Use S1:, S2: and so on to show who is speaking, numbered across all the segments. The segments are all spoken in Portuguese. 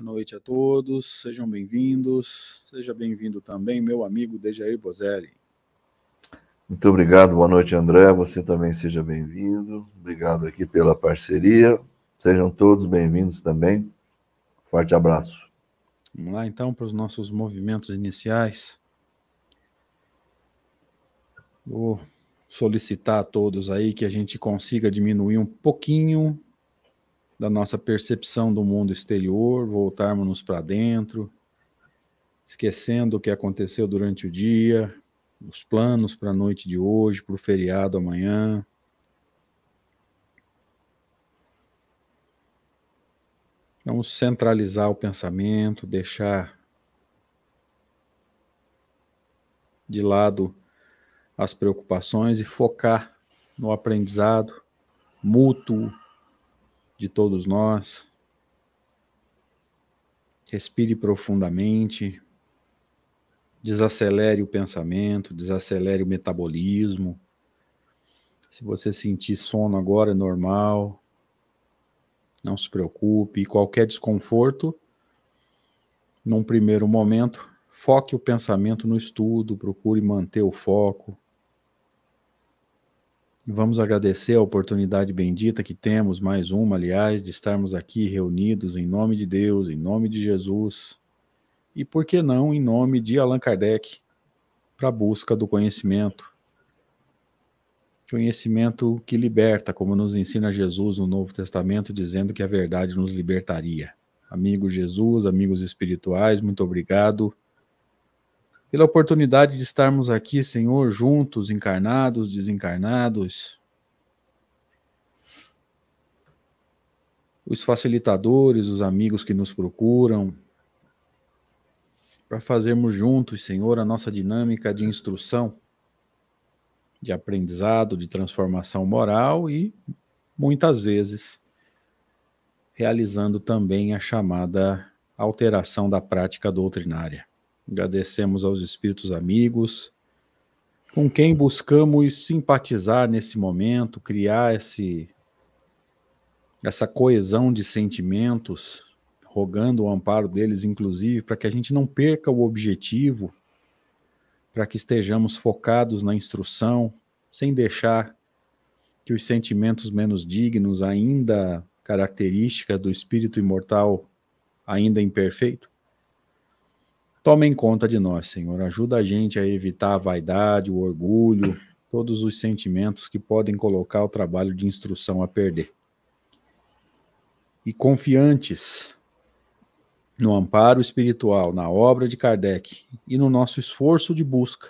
S1: noite a todos, sejam bem-vindos. Seja bem-vindo também, meu amigo Dejair Bozelli.
S2: Muito obrigado, boa noite, André. Você também seja bem-vindo. Obrigado aqui pela parceria. Sejam todos bem-vindos também. Forte abraço.
S1: Vamos lá então para os nossos movimentos iniciais. Vou solicitar a todos aí que a gente consiga diminuir um pouquinho da nossa percepção do mundo exterior, voltarmos para dentro, esquecendo o que aconteceu durante o dia, os planos para a noite de hoje, para o feriado amanhã. Vamos centralizar o pensamento, deixar de lado as preocupações e focar no aprendizado mútuo de todos nós. Respire profundamente, desacelere o pensamento, desacelere o metabolismo. Se você sentir sono agora é normal. Não se preocupe. Qualquer desconforto, num primeiro momento, foque o pensamento no estudo, procure manter o foco. Vamos agradecer a oportunidade bendita que temos, mais uma, aliás, de estarmos aqui reunidos em nome de Deus, em nome de Jesus, e por que não em nome de Allan Kardec, para a busca do conhecimento. Conhecimento que liberta, como nos ensina Jesus no Novo Testamento, dizendo que a verdade nos libertaria. Amigo Jesus, amigos espirituais, muito obrigado pela oportunidade de estarmos aqui, Senhor, juntos, encarnados, desencarnados. Os facilitadores, os amigos que nos procuram, para fazermos juntos, Senhor, a nossa dinâmica de instrução, de aprendizado, de transformação moral e, muitas vezes, realizando também a chamada alteração da prática doutrinária. Agradecemos aos espíritos amigos, com quem buscamos simpatizar nesse momento, criar esse, essa coesão de sentimentos, rogando o amparo deles, inclusive, para que a gente não perca o objetivo, para que estejamos focados na instrução, sem deixar que os sentimentos menos dignos, ainda características do espírito imortal, ainda imperfeito, Tomem conta de nós, Senhor. Ajuda a gente a evitar a vaidade, o orgulho, todos os sentimentos que podem colocar o trabalho de instrução a perder. E confiantes no amparo espiritual, na obra de Kardec e no nosso esforço de busca,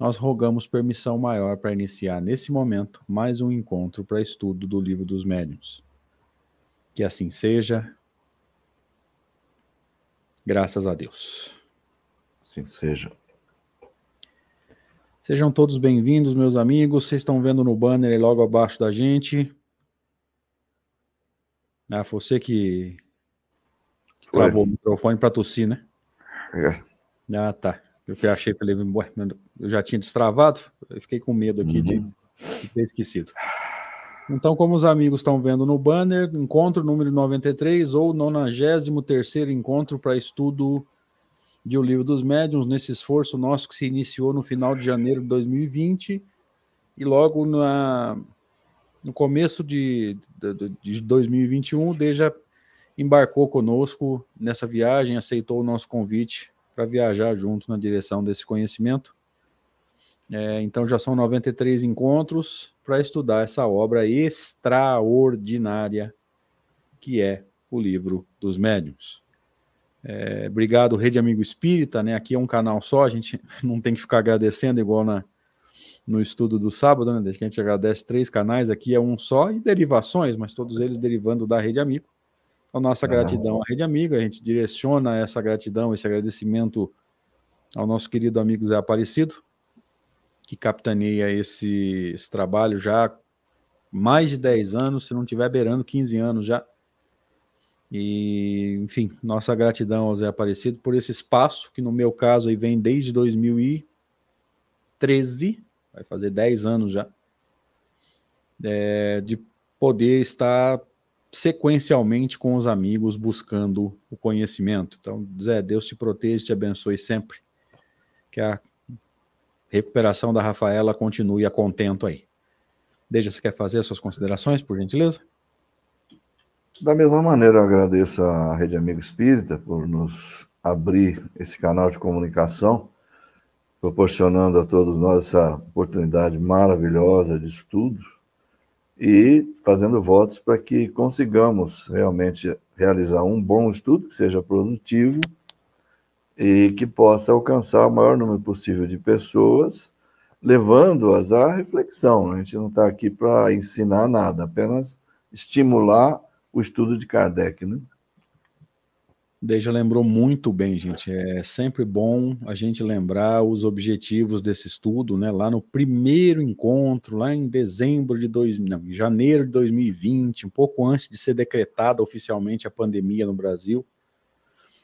S1: nós rogamos permissão maior para iniciar nesse momento mais um encontro para estudo do Livro dos Médiuns. Que assim seja, Graças a Deus.
S2: Assim seja.
S1: Sejam todos bem-vindos, meus amigos. Vocês estão vendo no banner aí logo abaixo da gente. Ah, você que, que travou o microfone para tossir, né? É. Ah, tá. Eu achei que ele, eu já tinha destravado, eu fiquei com medo aqui uhum. de, de ter esquecido. Então, como os amigos estão vendo no banner, encontro número 93 ou 93 encontro para estudo de O Livro dos Médiuns, nesse esforço nosso que se iniciou no final de janeiro de 2020 e logo na, no começo de, de, de 2021, o Deja embarcou conosco nessa viagem, aceitou o nosso convite para viajar junto na direção desse conhecimento. É, então já são 93 encontros para estudar essa obra extraordinária que é o livro dos médiuns. É, obrigado, Rede Amigo Espírita, né? Aqui é um canal só, a gente não tem que ficar agradecendo igual na, no estudo do sábado, né? Desde que a gente agradece três canais, aqui é um só, e derivações, mas todos eles derivando da Rede Amigo. A nossa gratidão à Rede Amiga, a gente direciona essa gratidão, esse agradecimento ao nosso querido amigo Zé Aparecido, que capitaneia esse, esse trabalho já mais de 10 anos, se não estiver beirando 15 anos já. E, enfim, nossa gratidão ao Zé Aparecido por esse espaço, que no meu caso aí vem desde 2013, vai fazer 10 anos já, é, de poder estar sequencialmente com os amigos buscando o conhecimento. Então, Zé, Deus te proteja e te abençoe sempre. Que a recuperação da Rafaela continue a contento aí. Deja, você quer fazer as suas considerações, por gentileza?
S2: Da mesma maneira, eu agradeço à Rede Amigo Espírita por nos abrir esse canal de comunicação, proporcionando a todos nós essa oportunidade maravilhosa de estudo e fazendo votos para que consigamos realmente realizar um bom estudo, que seja produtivo e que possa alcançar o maior número possível de pessoas, levando-as à reflexão. A gente não está aqui para ensinar nada, apenas estimular o estudo de Kardec. Né?
S1: Deja lembrou muito bem, gente. É sempre bom a gente lembrar os objetivos desse estudo, né? Lá no primeiro encontro, lá em dezembro de dois, não, em janeiro de 2020, um pouco antes de ser decretada oficialmente a pandemia no Brasil,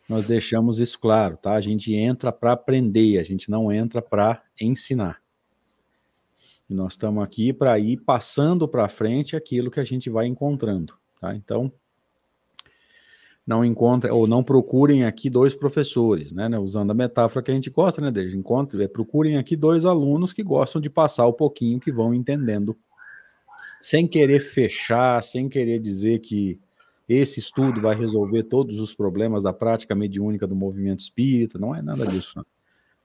S1: nós deixamos isso claro, tá? A gente entra para aprender, a gente não entra para ensinar. E nós estamos aqui para ir passando para frente aquilo que a gente vai encontrando, tá? Então, não encontrem ou não procurem aqui dois professores, né, né, usando a metáfora que a gente gosta, né, desde encontre, é, procurem aqui dois alunos que gostam de passar o pouquinho que vão entendendo, sem querer fechar, sem querer dizer que esse estudo vai resolver todos os problemas da prática mediúnica do movimento espírita, não é nada disso. Né?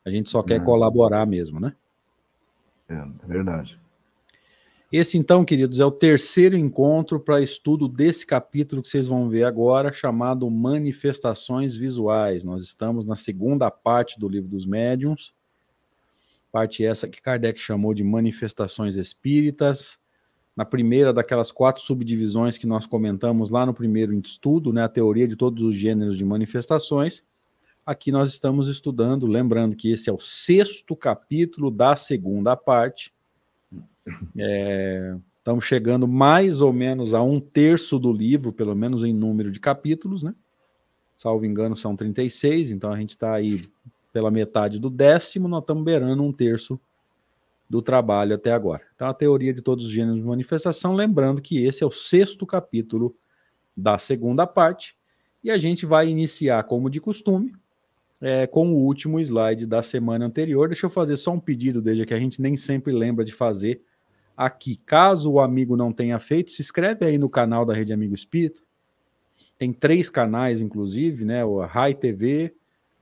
S1: A gente só quer colaborar mesmo, né?
S2: É, é verdade.
S1: Esse, então, queridos, é o terceiro encontro para estudo desse capítulo que vocês vão ver agora, chamado Manifestações Visuais. Nós estamos na segunda parte do Livro dos Médiuns, parte essa que Kardec chamou de Manifestações Espíritas. Na primeira daquelas quatro subdivisões que nós comentamos lá no primeiro estudo, né, a teoria de todos os gêneros de manifestações. Aqui nós estamos estudando, lembrando que esse é o sexto capítulo da segunda parte é, estamos chegando mais ou menos a um terço do livro, pelo menos em número de capítulos, né? Salvo engano, são 36, então a gente está aí pela metade do décimo, nós estamos beirando um terço do trabalho até agora. Então, a teoria de todos os gêneros de manifestação, lembrando que esse é o sexto capítulo da segunda parte, e a gente vai iniciar, como de costume, é, com o último slide da semana anterior. Deixa eu fazer só um pedido, desde que a gente nem sempre lembra de fazer aqui. Caso o amigo não tenha feito, se inscreve aí no canal da Rede Amigo Espírita. Tem três canais, inclusive, né? O Rai TV,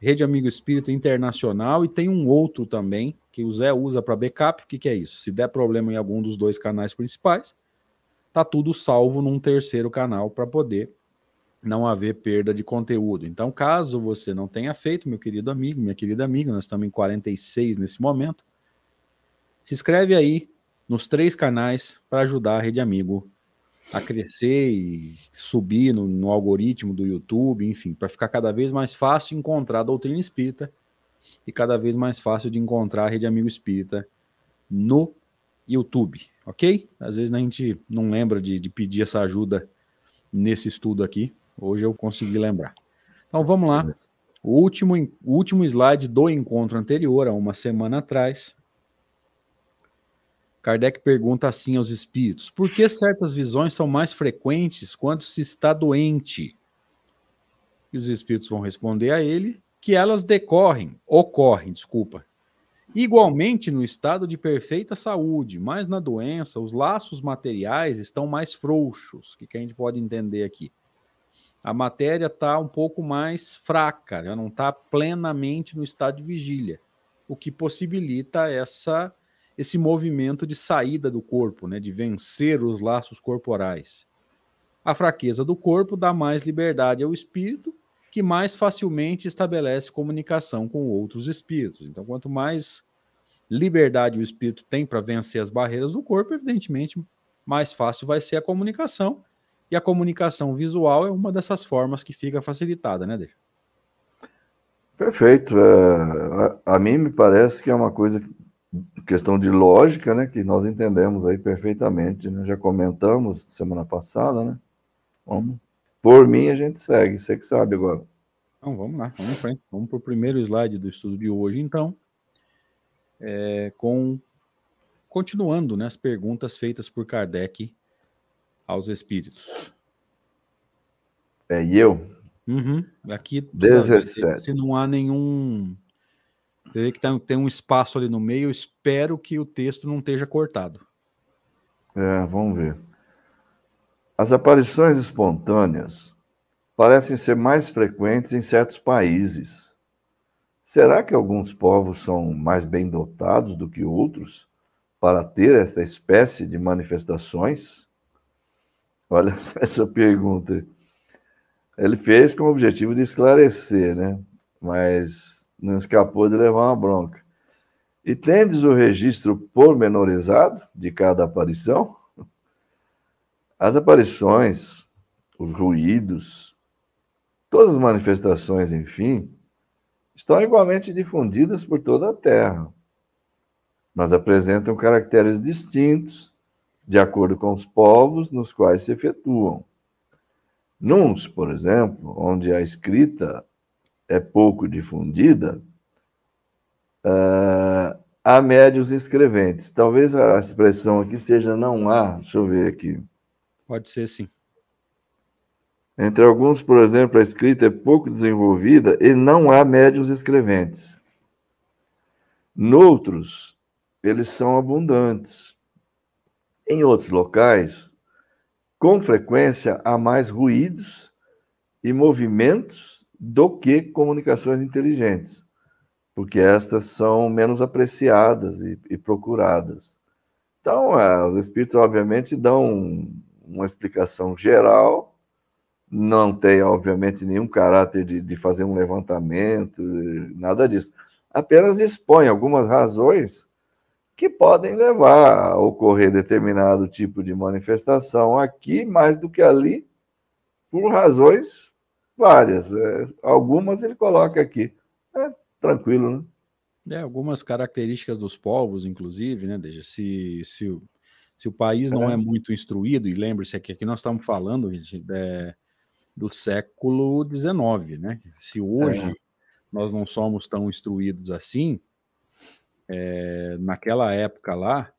S1: Rede Amigo Espírita Internacional e tem um outro também que o Zé usa para backup. O que, que é isso? Se der problema em algum dos dois canais principais, tá tudo salvo num terceiro canal para poder não haver perda de conteúdo. Então, caso você não tenha feito, meu querido amigo, minha querida amiga, nós estamos em 46 nesse momento, se inscreve aí, nos três canais para ajudar a Rede Amigo a crescer e subir no, no algoritmo do YouTube, enfim, para ficar cada vez mais fácil encontrar a doutrina espírita e cada vez mais fácil de encontrar a Rede Amigo Espírita no YouTube, ok? Às vezes a gente não lembra de, de pedir essa ajuda nesse estudo aqui. Hoje eu consegui lembrar. Então vamos lá. O último, o último slide do encontro anterior, há uma semana atrás, Kardec pergunta assim aos espíritos: por que certas visões são mais frequentes quando se está doente? E os espíritos vão responder a ele que elas decorrem, ocorrem, desculpa, igualmente no estado de perfeita saúde, mas na doença os laços materiais estão mais frouxos. O que, que a gente pode entender aqui? A matéria está um pouco mais fraca, já não está plenamente no estado de vigília, o que possibilita essa esse movimento de saída do corpo, né, de vencer os laços corporais. A fraqueza do corpo dá mais liberdade ao espírito, que mais facilmente estabelece comunicação com outros espíritos. Então, quanto mais liberdade o espírito tem para vencer as barreiras do corpo, evidentemente, mais fácil vai ser a comunicação. E a comunicação visual é uma dessas formas que fica facilitada, né, Deixa?
S2: Perfeito. É, a, a, mim me parece que é uma coisa questão de lógica, né, que nós entendemos aí perfeitamente, né? já comentamos semana passada, né? Vamos, por mim a gente segue, você que sabe agora.
S1: Então vamos lá, vamos frente. Vamos para o primeiro slide do estudo de hoje, então, é, com continuando né, as perguntas feitas por Kardec aos espíritos.
S2: É eu?
S1: Uhum. Aqui
S2: 17.
S1: Se não há nenhum. Você vê que tem, tem um espaço ali no meio, eu espero que o texto não esteja cortado.
S2: É, vamos ver. As aparições espontâneas parecem ser mais frequentes em certos países. Será que alguns povos são mais bem dotados do que outros para ter esta espécie de manifestações? Olha essa pergunta. Ele fez com o objetivo de esclarecer, né? Mas não escapou de levar uma bronca. E tendes o registro pormenorizado de cada aparição? As aparições, os ruídos, todas as manifestações, enfim, estão igualmente difundidas por toda a Terra, mas apresentam caracteres distintos de acordo com os povos nos quais se efetuam. Nuns, por exemplo, onde a escrita é pouco difundida, uh, há médios escreventes. Talvez a expressão aqui seja não há, deixa eu ver aqui.
S1: Pode ser sim.
S2: Entre alguns, por exemplo, a escrita é pouco desenvolvida e não há médios escreventes. Noutros, eles são abundantes. Em outros locais, com frequência há mais ruídos e movimentos do que comunicações inteligentes, porque estas são menos apreciadas e, e procuradas. Então, é, os espíritos, obviamente, dão uma explicação geral, não tem, obviamente, nenhum caráter de, de fazer um levantamento, nada disso. Apenas expõe algumas razões que podem levar a ocorrer determinado tipo de manifestação aqui, mais do que ali, por razões várias. É, algumas ele coloca aqui. É tranquilo, né?
S1: É, algumas características dos povos, inclusive, né, Deja? Se, se, o, se o país não é, é muito instruído, e lembre-se que aqui nós estamos falando, gente, é, do século XIX, né? Se hoje é. nós não somos tão instruídos assim, é, naquela época lá,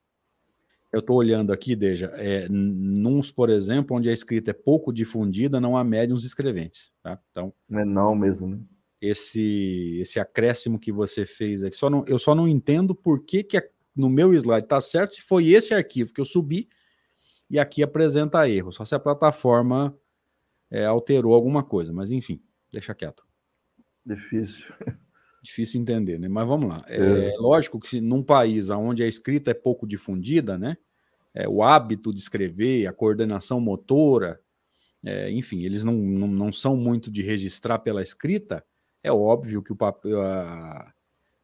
S1: eu estou olhando aqui, Deja, é, nuns, por exemplo, onde a escrita é pouco difundida, não há médiums escreventes. Tá? Então,
S2: não é não mesmo, né?
S1: Esse, esse acréscimo que você fez aqui, só não, eu só não entendo por que, que no meu slide está certo se foi esse arquivo que eu subi e aqui apresenta erro, só se a plataforma é, alterou alguma coisa, mas enfim, deixa quieto.
S2: Difícil.
S1: Difícil entender, né? Mas vamos lá. É, é lógico que num país onde a escrita é pouco difundida, né? É, o hábito de escrever, a coordenação motora, é, enfim, eles não, não, não, são muito de registrar pela escrita, é óbvio que o papel, a,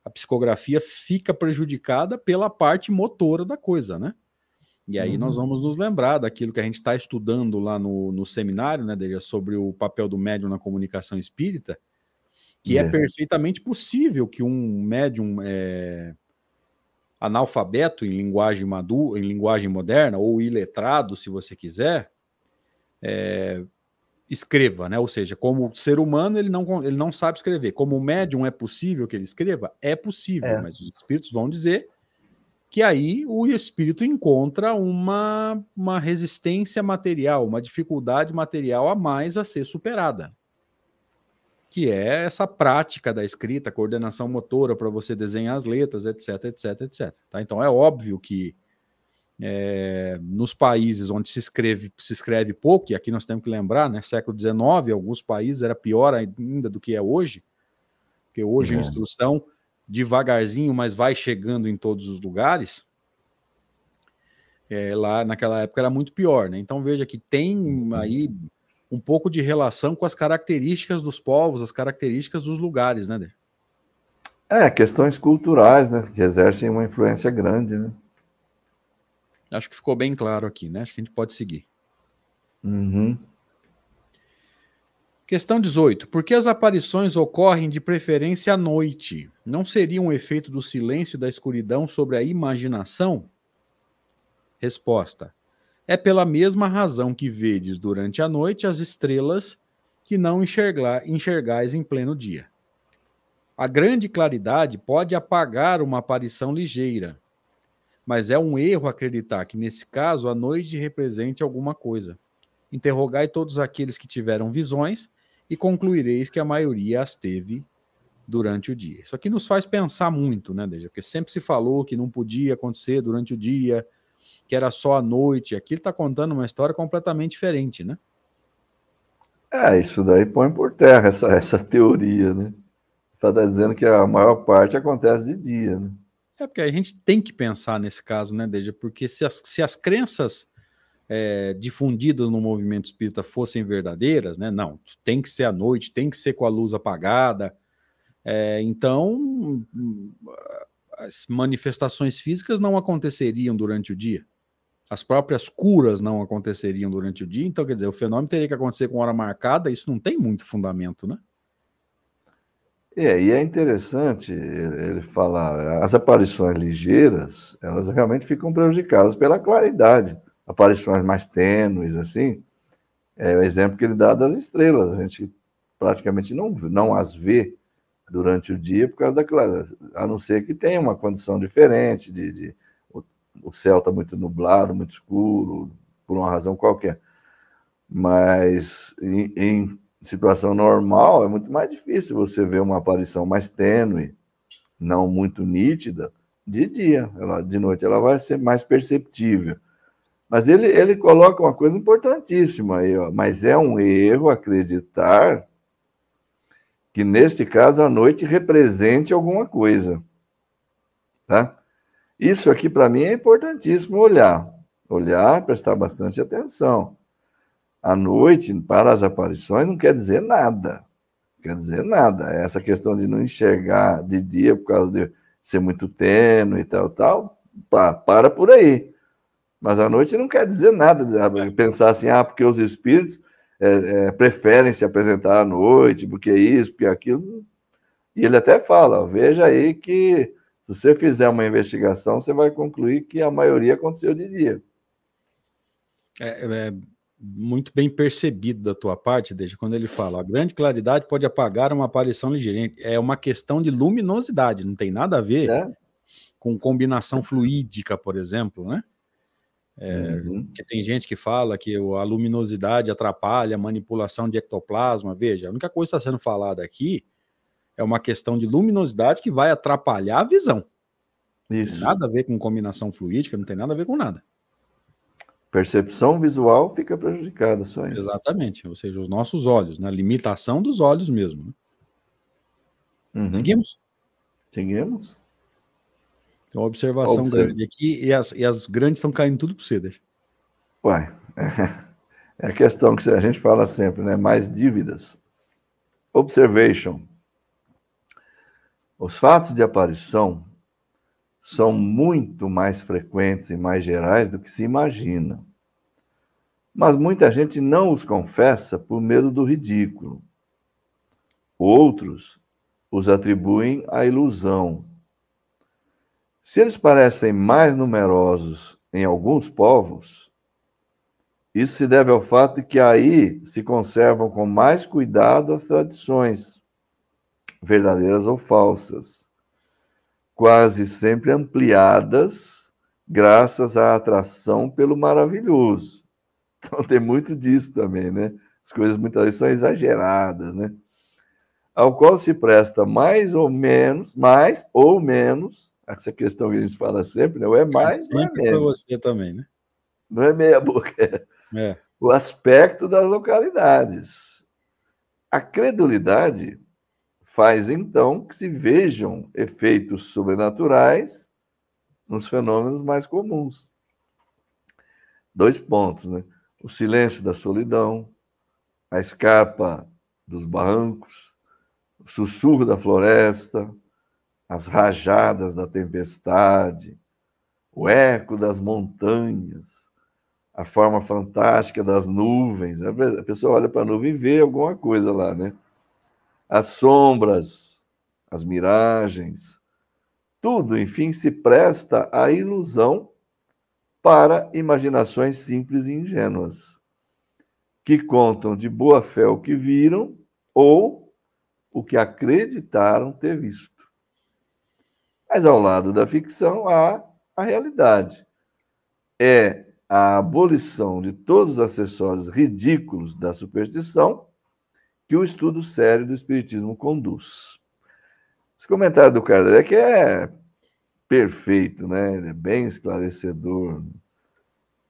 S1: a psicografia fica prejudicada pela parte motora da coisa, né? E aí uhum. nós vamos nos lembrar daquilo que a gente está estudando lá no, no seminário, né, Deja, sobre o papel do médium na comunicação espírita, que é, é perfeitamente possível que um médium é, analfabeto em linguagem madura, em linguagem moderna, ou iletrado, se você quiser, é, escreva, né? Ou seja, como ser humano, ele não, ele não sabe escrever. Como médium é possível que ele escreva? É possível, é. mas os espíritos vão dizer que aí o espírito encontra uma, uma resistência material, uma dificuldade material a mais a ser superada que é essa prática da escrita, coordenação motora para você desenhar as letras, etc, etc, etc. Tá? Então é óbvio que é, nos países onde se escreve, se escreve pouco, e aqui nós temos que lembrar, né, século XIX, alguns países era pior ainda do que é hoje, porque hoje uhum. a instrução devagarzinho, mas vai chegando em todos os lugares. É, lá naquela época era muito pior, né? Então veja que tem uhum. aí um pouco de relação com as características dos povos, as características dos lugares, né, Dê?
S2: É, questões culturais, né, que exercem uma influência grande, né?
S1: Acho que ficou bem claro aqui, né? Acho que a gente pode seguir.
S2: Uhum.
S1: Questão 18. Por que as aparições ocorrem de preferência à noite? Não seria um efeito do silêncio e da escuridão sobre a imaginação? Resposta. É pela mesma razão que vedes durante a noite as estrelas que não enxergar, enxergais em pleno dia. A grande claridade pode apagar uma aparição ligeira, mas é um erro acreditar que, nesse caso, a noite represente alguma coisa. interrogai todos aqueles que tiveram visões e concluireis que a maioria as teve durante o dia. Isso aqui nos faz pensar muito, né, Deja? Porque sempre se falou que não podia acontecer durante o dia, que era só à noite. Aqui ele está contando uma história completamente diferente, né?
S2: É, isso daí põe por terra essa, essa teoria, né? Está dizendo que a maior parte acontece de dia, né?
S1: É porque a gente tem que pensar nesse caso, né, Deja? Porque se as, se as crenças é, difundidas no movimento espírita fossem verdadeiras, né? Não, tem que ser à noite, tem que ser com a luz apagada. É, então, as manifestações físicas não aconteceriam durante o dia. As próprias curas não aconteceriam durante o dia. Então, quer dizer, o fenômeno teria que acontecer com hora marcada. Isso não tem muito fundamento, né?
S2: É, e é interessante ele falar, as aparições ligeiras, elas realmente ficam prejudicadas pela claridade aparições mais tênues, assim, é o exemplo que ele dá das estrelas. A gente praticamente não, não as vê durante o dia por causa daquela. A não ser que tenha uma condição diferente, de, de o, o, céu está muito nublado, muito escuro, por uma razão qualquer. Mas em, em situação normal é muito mais difícil você ver uma aparição mais tênue, não muito nítida, de dia. Ela, de noite ela vai ser mais perceptível. Mas ele, ele coloca uma coisa importantíssima aí, ó. mas é um erro acreditar que, neste caso, a noite represente alguma coisa. Tá? Isso aqui, para mim, é importantíssimo olhar. Olhar, prestar bastante atenção. A noite, para as aparições, não quer dizer nada. Quer dizer nada. Essa questão de não enxergar de dia por causa de ser muito tênue e tal, tal, para por aí. Mas a noite não quer dizer nada, pensar assim, ah, porque os espíritos é, é, preferem se apresentar à noite, porque isso, porque aquilo. E ele até fala: veja aí que se você fizer uma investigação, você vai concluir que a maioria aconteceu de dia.
S1: É, é muito bem percebido da tua parte, desde quando ele fala: a grande claridade pode apagar uma aparição ligeira. É uma questão de luminosidade, não tem nada a ver é. com combinação fluídica, por exemplo, né? É, uhum. Que tem gente que fala que a luminosidade atrapalha a manipulação de ectoplasma. Veja, a única coisa que está sendo falada aqui é uma questão de luminosidade que vai atrapalhar a visão. Isso. nada a ver com combinação fluídica, não tem nada a ver com nada.
S2: Percepção visual fica prejudicada só isso.
S1: Exatamente, ou seja, os nossos olhos, na né? limitação dos olhos mesmo. Né? Uhum. Seguimos?
S2: Seguimos.
S1: Tem uma observação grande aqui e as, e as grandes estão caindo tudo para você, deixa.
S2: Uai, é a questão que a gente fala sempre, né? Mais dívidas. Observation. Os fatos de aparição são muito mais frequentes e mais gerais do que se imagina. Mas muita gente não os confessa por medo do ridículo. Outros os atribuem à ilusão se eles parecem mais numerosos em alguns povos, isso se deve ao fato de que aí se conservam com mais cuidado as tradições, verdadeiras ou falsas, quase sempre ampliadas graças à atração pelo maravilhoso. Então tem muito disso também, né? As coisas muitas vezes são exageradas, né? Ao qual se presta mais ou menos, mais ou menos essa questão que a gente fala sempre, né? O é mais.
S1: Sempre é você também, né?
S2: Não é meia boca. É. O aspecto das localidades. A credulidade faz então que se vejam efeitos sobrenaturais nos fenômenos mais comuns. Dois pontos, né? O silêncio da solidão, a escarpa dos barrancos, o sussurro da floresta, as rajadas da tempestade, o eco das montanhas, a forma fantástica das nuvens. A pessoa olha para a nuvem e vê alguma coisa lá, né? As sombras, as miragens, tudo, enfim, se presta à ilusão para imaginações simples e ingênuas, que contam de boa fé o que viram ou o que acreditaram ter visto. Mas ao lado da ficção há a realidade. É a abolição de todos os acessórios ridículos da superstição que o estudo sério do Espiritismo conduz. Esse comentário do Kardec é perfeito, né? Ele é bem esclarecedor.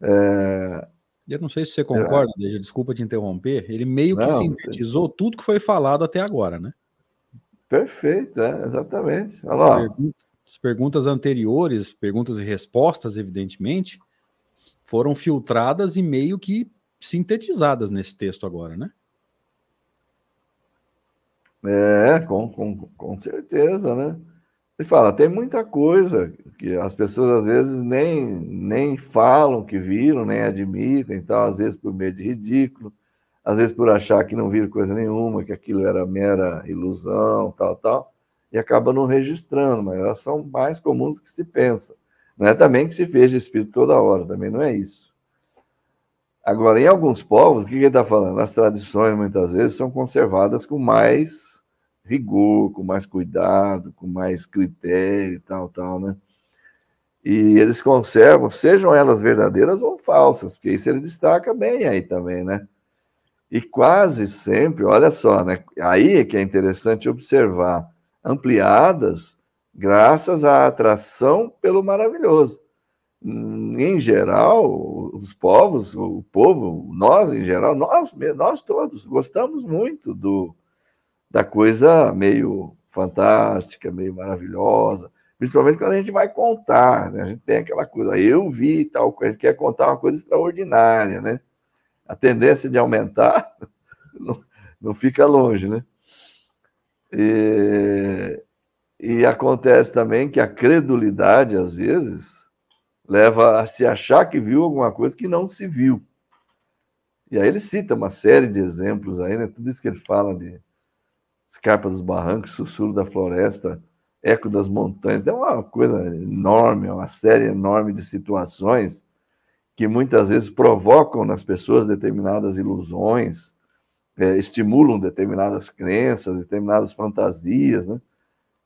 S1: É... Eu não sei se você concorda, é... desculpa te interromper. Ele meio que não, sintetizou tudo que foi falado até agora, né?
S2: Perfeito, é, exatamente. Olha lá.
S1: As perguntas anteriores, perguntas e respostas, evidentemente, foram filtradas e meio que sintetizadas nesse texto agora, né?
S2: É, com, com, com certeza, né? Ele fala, tem muita coisa que as pessoas às vezes nem, nem falam que viram, nem admitem, tal, às vezes por medo de ridículo, às vezes por achar que não viram coisa nenhuma, que aquilo era mera ilusão, tal, tal, e acaba não registrando, mas elas são mais comuns do que se pensa. Não é também que se de espírito toda hora, também não é isso. Agora, em alguns povos, o que ele está falando? As tradições, muitas vezes, são conservadas com mais rigor, com mais cuidado, com mais critério e tal, tal, né? E eles conservam, sejam elas verdadeiras ou falsas, porque isso ele destaca bem aí também, né? E quase sempre, olha só, né? Aí é que é interessante observar, ampliadas graças à atração pelo maravilhoso. Em geral, os povos, o povo, nós em geral, nós, nós todos gostamos muito do, da coisa meio fantástica, meio maravilhosa, principalmente quando a gente vai contar, né? A gente tem aquela coisa, eu vi tal, a gente quer contar uma coisa extraordinária, né? A tendência de aumentar não, não fica longe, né? E, e acontece também que a credulidade, às vezes, leva a se achar que viu alguma coisa que não se viu. E aí ele cita uma série de exemplos aí, né? Tudo isso que ele fala de escarpa dos barrancos, sussurro da floresta, eco das montanhas, é uma coisa enorme, uma série enorme de situações que muitas vezes provocam nas pessoas determinadas ilusões, é, estimulam determinadas crenças, determinadas fantasias, né?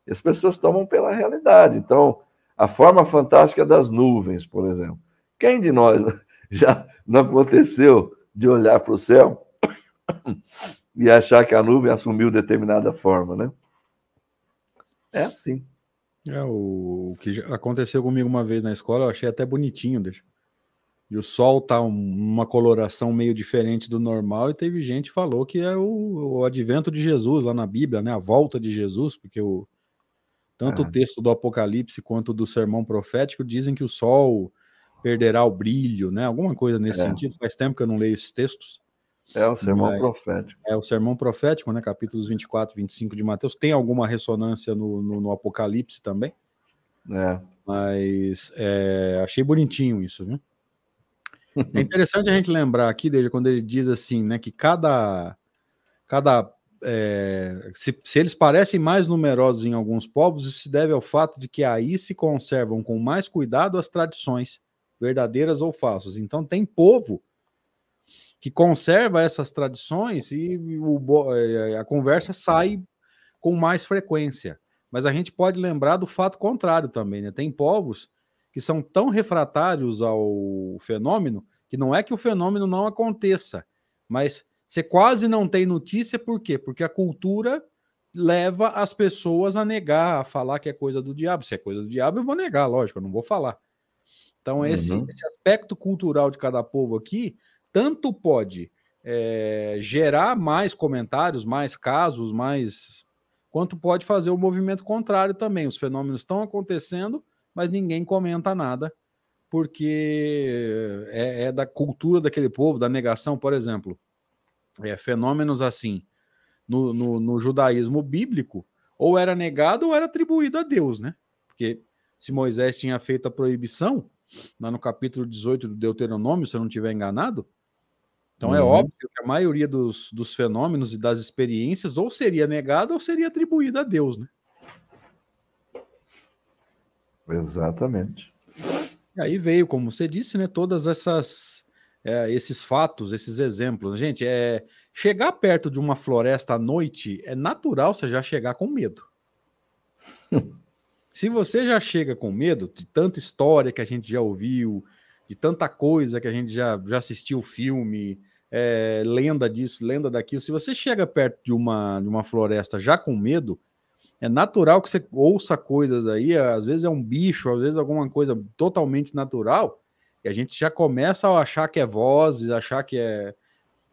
S2: E as pessoas tomam pela realidade. Então, a forma fantástica das nuvens, por exemplo. Quem de nós já não aconteceu de olhar para o céu e achar que a nuvem assumiu determinada forma, né? É assim.
S1: É, o que aconteceu comigo uma vez na escola, eu achei até bonitinho, deixa. E o sol tá um, uma coloração meio diferente do normal, e teve gente que falou que é o, o advento de Jesus lá na Bíblia, né? A volta de Jesus, porque o, tanto o texto do Apocalipse quanto do sermão profético dizem que o sol perderá o brilho, né? Alguma coisa nesse é. sentido. Faz tempo que eu não leio esses textos.
S2: É o sermão profético.
S1: É o sermão profético, né? Capítulos 24 e 25 de Mateus. Tem alguma ressonância no, no, no Apocalipse também.
S2: É.
S1: Mas é, achei bonitinho isso, viu? É interessante a gente lembrar aqui, desde quando ele diz assim, né, que cada, cada é, se, se, eles parecem mais numerosos em alguns povos, isso se deve ao fato de que aí se conservam com mais cuidado as tradições, verdadeiras ou falsas. Então, tem povo que conserva essas tradições e o, é, a conversa sai com mais frequência. Mas a gente pode lembrar do fato contrário também, né? Tem povos que são tão refratários ao fenômeno que não é que o fenômeno não aconteça, mas você quase não tem notícia, por quê? Porque a cultura leva as pessoas a negar, a falar que é coisa do diabo. Se é coisa do diabo, eu vou negar, lógico, eu não vou falar. Então, esse, uhum. esse aspecto cultural de cada povo aqui, tanto pode é, gerar mais comentários, mais casos, mais. quanto pode fazer o movimento contrário também. Os fenômenos estão acontecendo, mas ninguém comenta nada, porque é, é da cultura daquele povo, da negação, por exemplo é, fenômenos assim no, no, no, judaísmo bíblico, ou era negado ou era atribuído a Deus, né? Porque se Moisés tinha feito a proibição, lá no capítulo 18 do Deuteronômio, se eu não estiver enganado, então é uhum. é óbvio que a maioria dos, dos fenômenos e das experiências ou seria negado ou seria atribuído a Deus, né?
S2: Exatamente.
S1: E aí veio, como você disse, né, todas essas é, esses fatos, esses exemplos. Gente, é chegar perto de uma floresta à noite é natural você já chegar com medo. Se você já chega com medo de tanta história que a gente já ouviu, de tanta coisa que a gente já, já assistiu filme, é, lenda disso, lenda daquilo. Se você chega perto de uma, de uma floresta já com medo, é natural que você ouça coisas aí, às vezes é um bicho, às vezes alguma coisa totalmente natural, e a gente já começa a achar que é vozes, achar que é.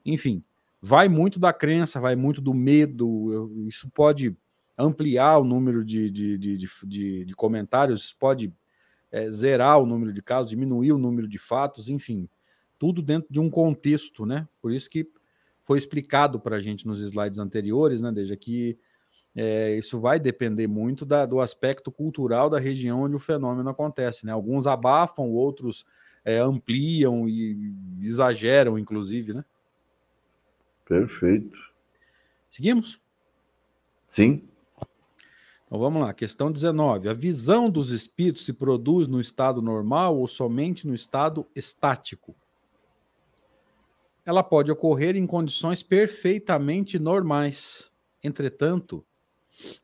S1: Enfim, vai muito da crença, vai muito do medo. Isso pode ampliar o número de, de, de, de, de comentários, pode é, zerar o número de casos, diminuir o número de fatos, enfim, tudo dentro de um contexto, né? Por isso que foi explicado para a gente nos slides anteriores, né, desde que é, isso vai depender muito da, do aspecto cultural da região onde o fenômeno acontece, né? Alguns abafam, outros é, ampliam e exageram, inclusive, né?
S2: Perfeito.
S1: Seguimos?
S2: Sim.
S1: Então vamos lá, questão 19. A visão dos espíritos se produz no estado normal ou somente no estado estático? Ela pode ocorrer em condições perfeitamente normais. Entretanto,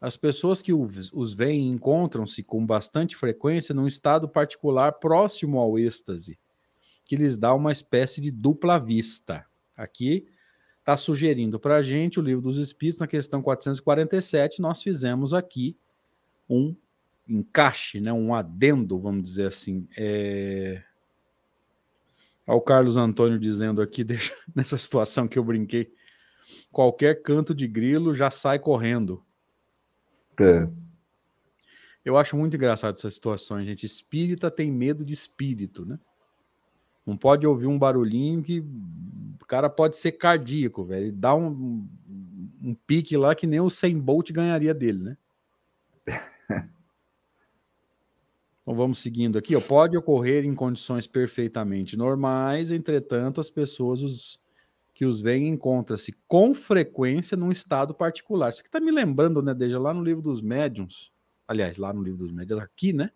S1: as pessoas que os veem encontram-se com bastante frequência num estado particular próximo ao êxtase, que lhes dá uma espécie de dupla vista. Aqui está sugerindo para a gente o livro dos Espíritos, na questão 447, nós fizemos aqui um encaixe, né, um adendo, vamos dizer assim. É... Olha o Carlos Antônio dizendo aqui, deixa, nessa situação que eu brinquei, qualquer canto de grilo já sai correndo.
S2: É.
S1: Eu acho muito engraçado essas situações, gente. Espírita tem medo de espírito, né? Não pode ouvir um barulhinho que o cara pode ser cardíaco, velho. Ele dá um, um pique lá que nem o 100 Bolt ganharia dele, né? então vamos seguindo aqui. Ó. Pode ocorrer em condições perfeitamente normais, entretanto, as pessoas os, que os veem encontram-se com frequência num estado particular. Isso aqui está me lembrando, né, desde lá no livro dos médiuns. Aliás, lá no livro dos médiuns, aqui, né?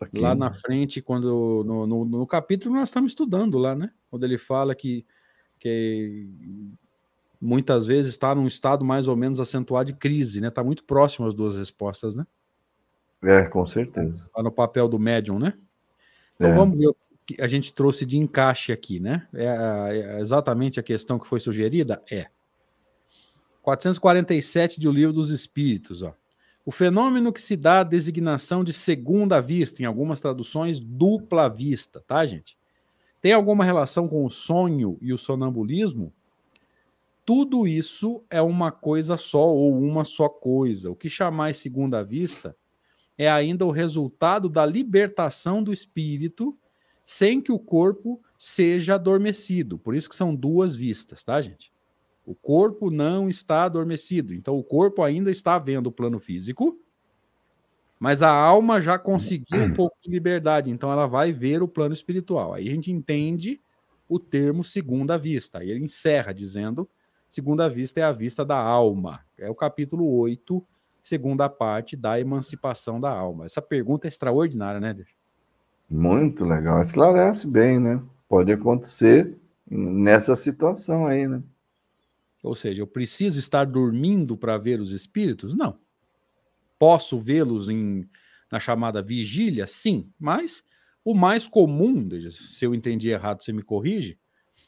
S1: Aqui. Lá na frente, quando no, no, no, capítulo nós estamos estudando lá, né? Quando ele fala que, que muitas vezes está num estado mais ou menos acentuado de crise, né? Está muito próximo as duas respostas, né?
S2: É, com certeza.
S1: Está no papel do médium, né? Então é. vamos ver o que a gente trouxe de encaixe aqui, né? É, é exatamente a questão que foi sugerida? É. 447 de O Livro dos Espíritos, ó. O fenômeno que se dá a designação de segunda vista, em algumas traduções, dupla vista, tá, gente? Tem alguma relação com o sonho e o sonambulismo? Tudo isso é uma coisa só ou uma só coisa. O que chamar segunda vista é ainda o resultado da libertação do espírito sem que o corpo seja adormecido. Por isso que são duas vistas, tá, gente? O corpo não está adormecido. Então, o corpo ainda está vendo o plano físico, mas a alma já conseguiu um pouco de liberdade. Então, ela vai ver o plano espiritual. Aí a gente entende o termo segunda vista. Aí ele encerra dizendo: segunda vista é a vista da alma. É o capítulo 8, segunda parte da emancipação da alma. Essa pergunta é extraordinária, né, Deus?
S2: Muito legal. Esclarece bem, né? Pode acontecer nessa situação aí, né?
S1: Ou seja, eu preciso estar dormindo para ver os espíritos? Não. Posso vê-los em na chamada vigília? Sim, mas o mais comum, se eu entendi errado, você me corrige,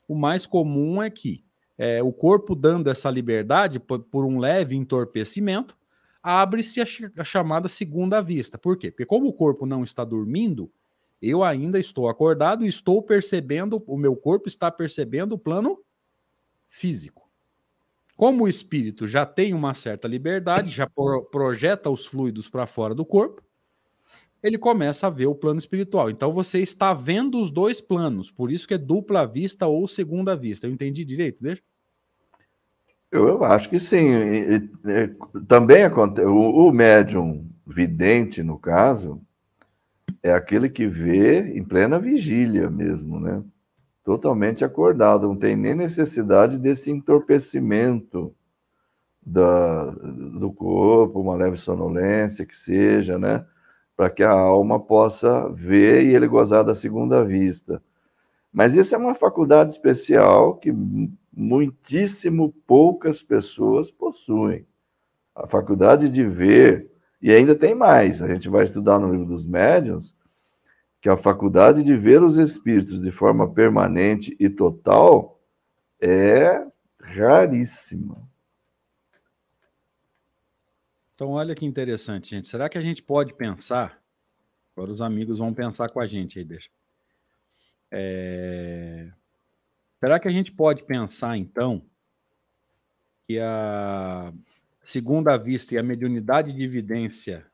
S1: o mais comum é que é, o corpo dando essa liberdade por, por um leve entorpecimento, abre-se a, a, chamada segunda vista. Por quê? Porque como o corpo não está dormindo, eu ainda estou acordado e estou percebendo, o meu corpo está percebendo o plano físico. Como o espírito já tem uma certa liberdade, já pro, projeta os fluidos para fora do corpo, ele começa a ver o plano espiritual. Então você está vendo os dois planos, por isso que é dupla vista ou segunda vista. Eu entendi direito, deixa?
S2: Eu acho que sim. também acontece. O, o médium vidente, no caso, é aquele que vê em plena vigília mesmo, né? totalmente acordado, não tem nem necessidade desse entorpecimento da, do corpo, uma leve sonolência que seja, né? Para que a alma possa ver e ele gozar da segunda vista. Mas isso é uma faculdade especial que muitíssimo poucas pessoas possuem. A faculdade de ver, e ainda tem mais, a gente vai estudar no livro dos médiuns, que a faculdade de ver os espíritos de forma permanente e total é raríssima.
S1: Então, olha que interessante, gente. Será que a gente pode pensar? Agora os amigos vão pensar com a gente aí, deixa. É... Será que a gente pode pensar, então, que a segunda vista e a mediunidade de evidência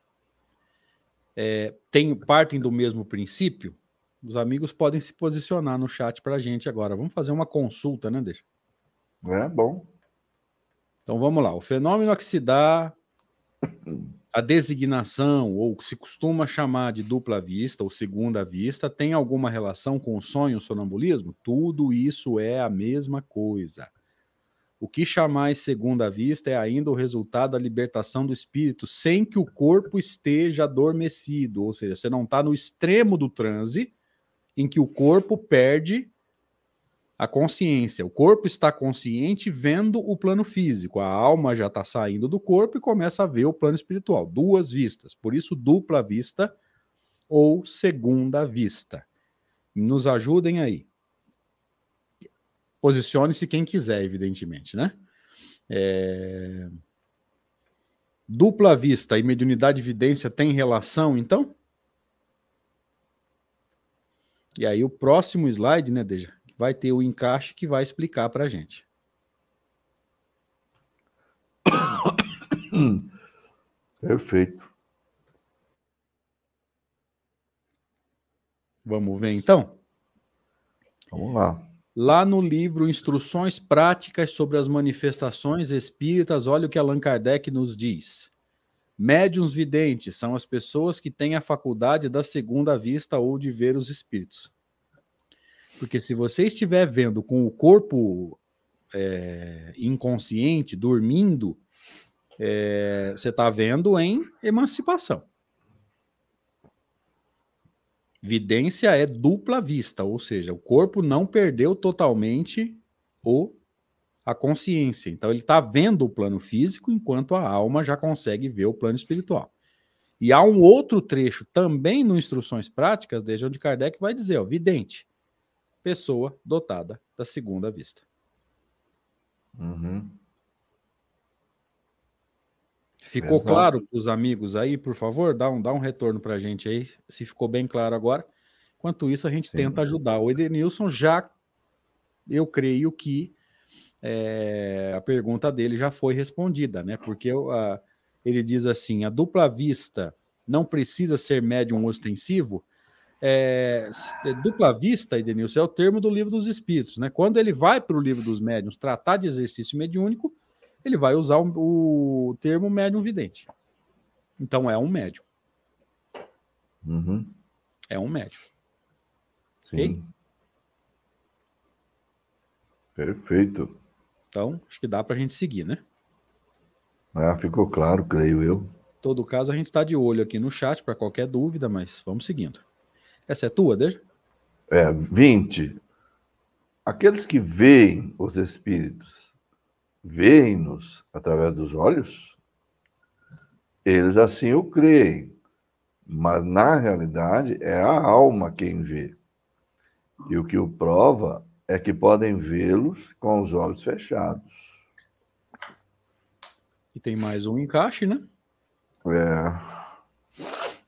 S1: é, tem, partem do mesmo princípio? Os amigos podem se posicionar no chat para a gente agora. Vamos fazer uma consulta, né, Deixa?
S2: É bom.
S1: Então vamos lá. O fenômeno que se dá a designação, ou que se costuma chamar de dupla vista ou segunda vista, tem alguma relação com o sonho, o sonambulismo? Tudo isso é a mesma coisa. O que chamais segunda vista é ainda o resultado da libertação do espírito, sem que o corpo esteja adormecido, ou seja, você não está no extremo do transe, em que o corpo perde a consciência. O corpo está consciente vendo o plano físico, a alma já está saindo do corpo e começa a ver o plano espiritual. Duas vistas, por isso, dupla vista ou segunda vista. Nos ajudem aí. Posicione-se quem quiser, evidentemente, né? É... Dupla vista e mediunidade de evidência tem relação, então? E aí, o próximo slide, né, Deja? Vai ter o encaixe que vai explicar para a gente.
S2: Perfeito.
S1: Vamos ver então?
S2: Vamos lá.
S1: Lá no livro Instruções Práticas sobre as Manifestações Espíritas, olha o que Allan Kardec nos diz. Médiuns videntes são as pessoas que têm a faculdade da segunda vista ou de ver os espíritos. Porque se você estiver vendo com o corpo é, inconsciente, dormindo, é, você está vendo em emancipação. Vidência é dupla vista, ou seja, o corpo não perdeu totalmente o a consciência. Então ele está vendo o plano físico enquanto a alma já consegue ver o plano espiritual. E há um outro trecho também no Instruções Práticas, desde onde Kardec vai dizer, ó, vidente, pessoa dotada da segunda vista.
S2: Uhum.
S1: Ficou Exato. claro para os amigos aí, por favor? Dá um, dá um retorno para a gente aí, se ficou bem claro agora. Enquanto isso, a gente Sim. tenta ajudar. O Edenilson já, eu creio que é, a pergunta dele já foi respondida, né? Porque a, ele diz assim: a dupla vista não precisa ser médium ostensivo. É, dupla vista, Edenilson, é o termo do livro dos espíritos, né? Quando ele vai para o livro dos médiuns tratar de exercício mediúnico, ele vai usar o, o termo médium vidente. Então é um médium.
S2: Uhum.
S1: É um médium.
S2: Sim. Okay? Perfeito.
S1: Então, acho que dá para a gente seguir, né?
S2: Ah, ficou claro, creio eu.
S1: Em todo caso, a gente está de olho aqui no chat para qualquer dúvida, mas vamos seguindo. Essa é tua, deixa?
S2: É, 20. Aqueles que veem os espíritos veem-nos através dos olhos, eles assim o creem. Mas na realidade é a alma quem vê. E o que o prova é que podem vê-los com os olhos fechados.
S1: E tem mais um encaixe, né?
S2: É.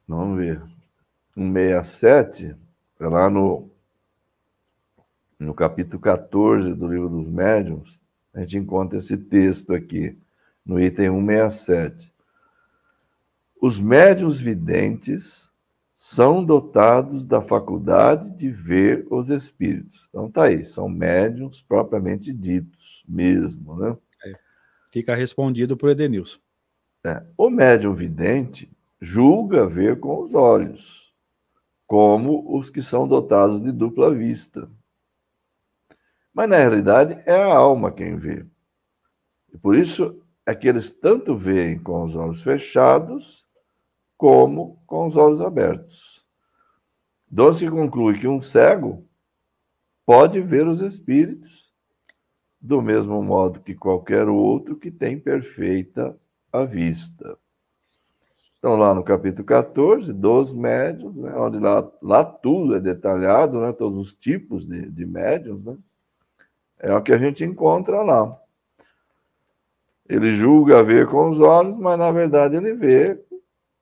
S2: Vamos ver. 167 é lá no, no capítulo 14 do livro dos médiuns, a gente encontra esse texto aqui, no item 167. Os médiuns videntes são dotados da faculdade de ver os espíritos. Então tá aí, são médiuns propriamente ditos mesmo, né?
S1: É, fica respondido por Edenilson.
S2: É, o médium vidente julga ver com os olhos, como os que são dotados de dupla vista. Mas na realidade é a alma quem vê. E por isso é que eles tanto veem com os olhos fechados como com os olhos abertos. Doce conclui que um cego pode ver os espíritos do mesmo modo que qualquer outro que tem perfeita a vista. Então, lá no capítulo 14, dos médios, né, onde lá, lá tudo é detalhado, né, todos os tipos de, de médios, né, é o que a gente encontra lá. Ele julga ver com os olhos, mas na verdade ele vê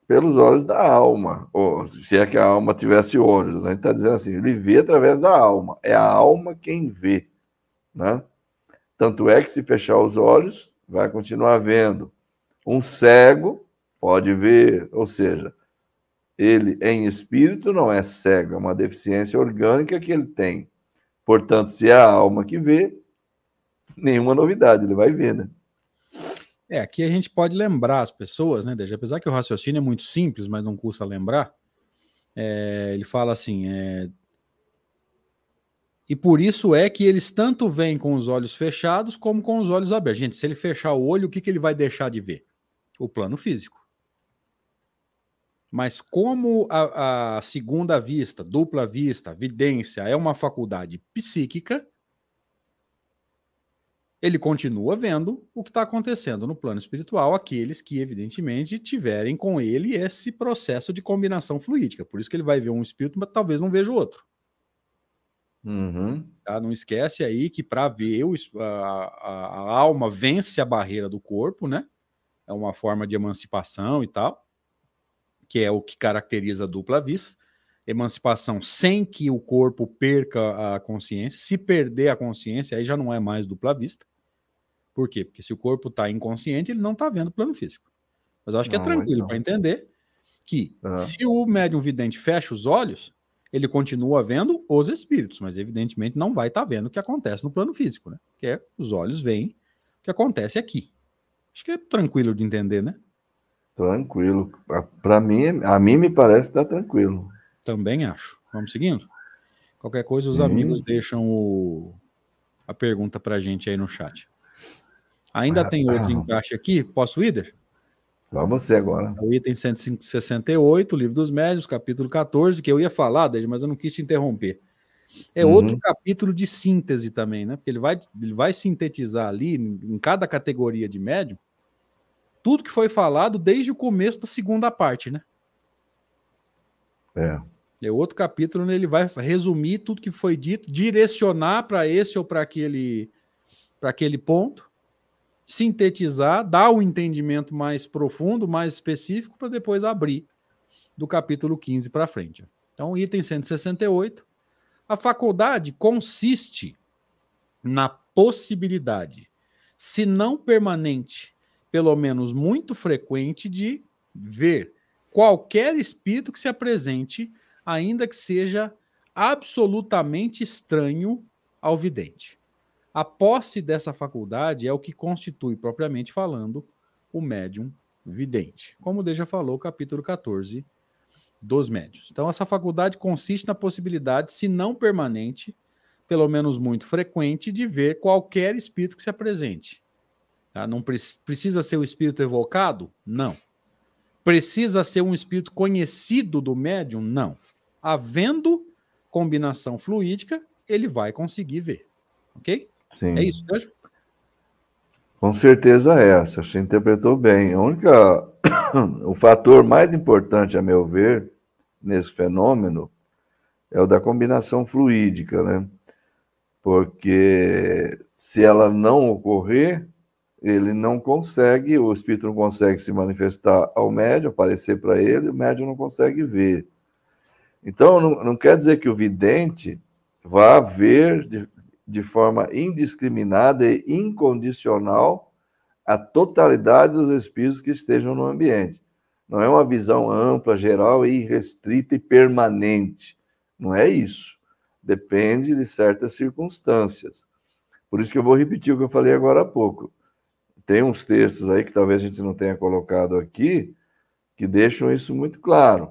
S2: pelos olhos da alma, ou se é que a alma tivesse olhos, né? Ele está dizendo assim, ele vê através da alma, é a alma quem vê, né? Tanto é que se fechar os olhos, vai continuar vendo. Um cego pode ver, ou seja, ele em espírito não é cego, é uma deficiência orgânica que ele tem. Portanto, se é a alma que vê, nenhuma novidade, ele vai ver, né?
S1: É, aqui a gente pode lembrar as pessoas, né, Deja? Apesar que o raciocínio é muito simples, mas não custa lembrar. É, ele fala assim: é, e por isso é que eles tanto veem com os olhos fechados como com os olhos abertos. Gente, se ele fechar o olho, o que, que ele vai deixar de ver? O plano físico. Mas como a, a segunda vista, dupla vista, vidência é uma faculdade psíquica, ele continua vendo o que está acontecendo no plano espiritual, aqueles que, evidentemente, tiverem com ele esse processo de combinação fluídica. Por isso que ele vai ver um espírito, mas talvez não veja o outro.
S2: Uhum.
S1: Tá? Não esquece aí que para ver o, a, a, a, alma vence a barreira do corpo, né? É uma forma de emancipação e tal, que é o que caracteriza a dupla vista emancipação sem que o corpo perca a consciência. Se perder a consciência, aí já não é mais dupla vista. Por quê? Porque se o corpo está inconsciente, ele não está vendo o plano físico. Mas eu acho que é tranquilo para entender que uhum. se o médium vidente fecha os olhos, ele continua vendo os espíritos, mas evidentemente não vai estar tá vendo o que acontece no plano físico, né? Que é os olhos veem o que acontece aqui. Acho que é tranquilo de entender, né?
S2: Tranquilo. Para mim, a mim me parece que tá tranquilo.
S1: Também acho. Vamos seguindo? Qualquer coisa, os amigos deixam o... a pergunta para a gente aí no chat. Ainda ah, tem outro ah, encaixe aqui. Posso ir?
S2: Vamos você agora.
S1: O item 168, Livro dos Médios, capítulo 14, que eu ia falar, mas eu não quis te interromper. É uhum. outro capítulo de síntese também, né? Porque ele vai, ele vai sintetizar ali, em cada categoria de médium, tudo que foi falado desde o começo da segunda parte, né?
S2: É.
S1: É outro capítulo onde ele vai resumir tudo que foi dito, direcionar para esse ou para aquele, para aquele ponto, sintetizar, dar o um entendimento mais profundo, mais específico, para depois abrir do capítulo 15 para frente. Então, item 168. A faculdade consiste na possibilidade, se não permanente, pelo menos muito frequente, de ver qualquer espírito que se apresente ainda que seja absolutamente estranho ao vidente. A posse dessa faculdade é o que constitui, propriamente falando, o médium vidente. Como o Deja falou, capítulo 14 dos médios. Então, essa faculdade consiste na possibilidade, se não permanente, pelo menos muito frequente, de ver qualquer espírito que se apresente. Tá? Não pre precisa ser o espírito evocado? Não. Precisa ser um espírito conhecido do médium? Não havendo combinação fluídica, ele vai conseguir ver. Ok?
S2: Sim.
S1: É isso, Deus?
S2: Com certeza é essa, você interpretou bem. A única, o fator mais importante, a meu ver, nesse fenômeno, é o da combinação fluídica, né? Porque se ela não ocorrer, ele não consegue, o espírito não consegue se manifestar ao médium, aparecer para ele, o médium não consegue ver. Então, não, não quer dizer que o vidente vá ver de, de forma indiscriminada e incondicional a totalidade dos espíritos que estejam no ambiente. Não é uma visão ampla, geral, irrestrita e permanente. Não é isso. Depende de certas circunstâncias. Por isso que eu vou repetir o que eu falei agora há pouco. Tem uns textos aí que talvez a gente não tenha colocado aqui que deixam isso muito claro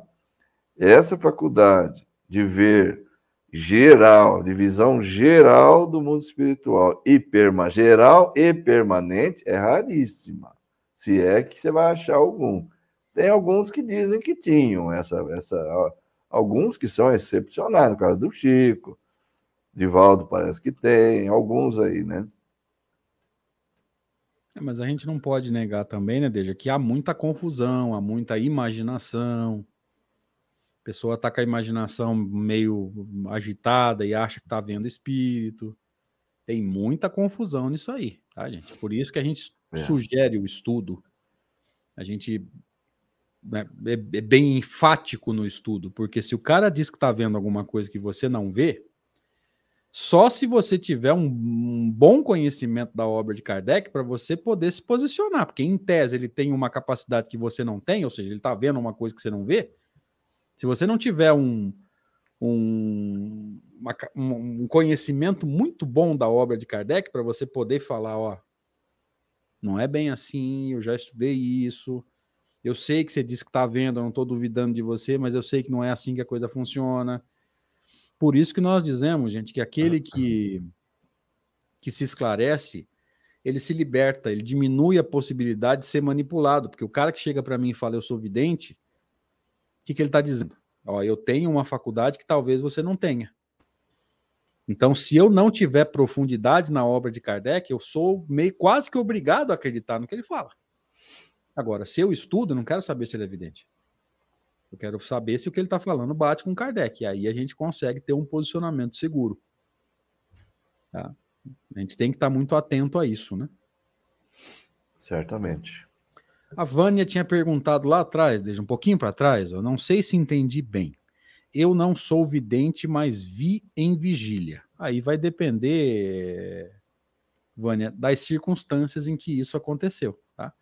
S2: essa faculdade de ver geral, de visão geral do mundo espiritual e geral e permanente é raríssima, se é que você vai achar algum. Tem alguns que dizem que tinham essa, essa alguns que são excepcionais, no caso do Chico, Divaldo parece que tem, alguns aí, né?
S1: É, mas a gente não pode negar também, né, Deja, que há muita confusão, há muita imaginação. A pessoa está com a imaginação meio agitada e acha que está vendo espírito. Tem muita confusão nisso aí, tá, gente? Por isso que a gente é. sugere o estudo. A gente né, é, é bem enfático no estudo, porque se o cara diz que está vendo alguma coisa que você não vê, só se você tiver um, um bom conhecimento da obra de Kardec para você poder se posicionar, porque em tese ele tem uma capacidade que você não tem, ou seja, ele está vendo uma coisa que você não vê. Se você não tiver um, um, uma, um conhecimento muito bom da obra de Kardec para você poder falar, ó, não é bem assim, eu já estudei isso, eu sei que você disse que está vendo, eu não estou duvidando de você, mas eu sei que não é assim que a coisa funciona. Por isso que nós dizemos, gente, que aquele que, que se esclarece, ele se liberta, ele diminui a possibilidade de ser manipulado, porque o cara que chega para mim e fala eu sou vidente, o que, que ele está dizendo? Ó, eu tenho uma faculdade que talvez você não tenha. Então, se eu não tiver profundidade na obra de Kardec, eu sou meio quase que obrigado a acreditar no que ele fala. Agora, se eu estudo, eu não quero saber se ele é evidente. Eu quero saber se o que ele está falando bate com Kardec. E aí a gente consegue ter um posicionamento seguro. Tá? A gente tem que estar tá muito atento a isso, né?
S2: Certamente.
S1: A Vânia tinha perguntado lá atrás, desde um pouquinho para trás, eu não sei se entendi bem. Eu não sou vidente, mas vi em vigília. Aí vai depender, Vânia, das circunstâncias em que isso aconteceu, tá?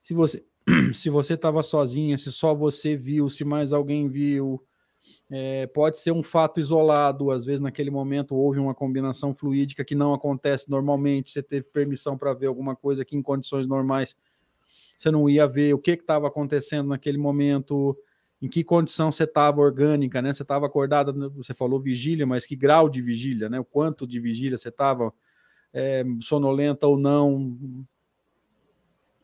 S1: Se você se você estava sozinha, se só você viu, se mais alguém viu. É, pode ser um fato isolado, às vezes naquele momento houve uma combinação fluídica que não acontece normalmente. Você teve permissão para ver alguma coisa que em condições normais você não ia ver o que estava acontecendo naquele momento, em que condição você estava orgânica, né? Você estava acordada, você falou vigília, mas que grau de vigília, né? O quanto de vigília você estava é, sonolenta ou não,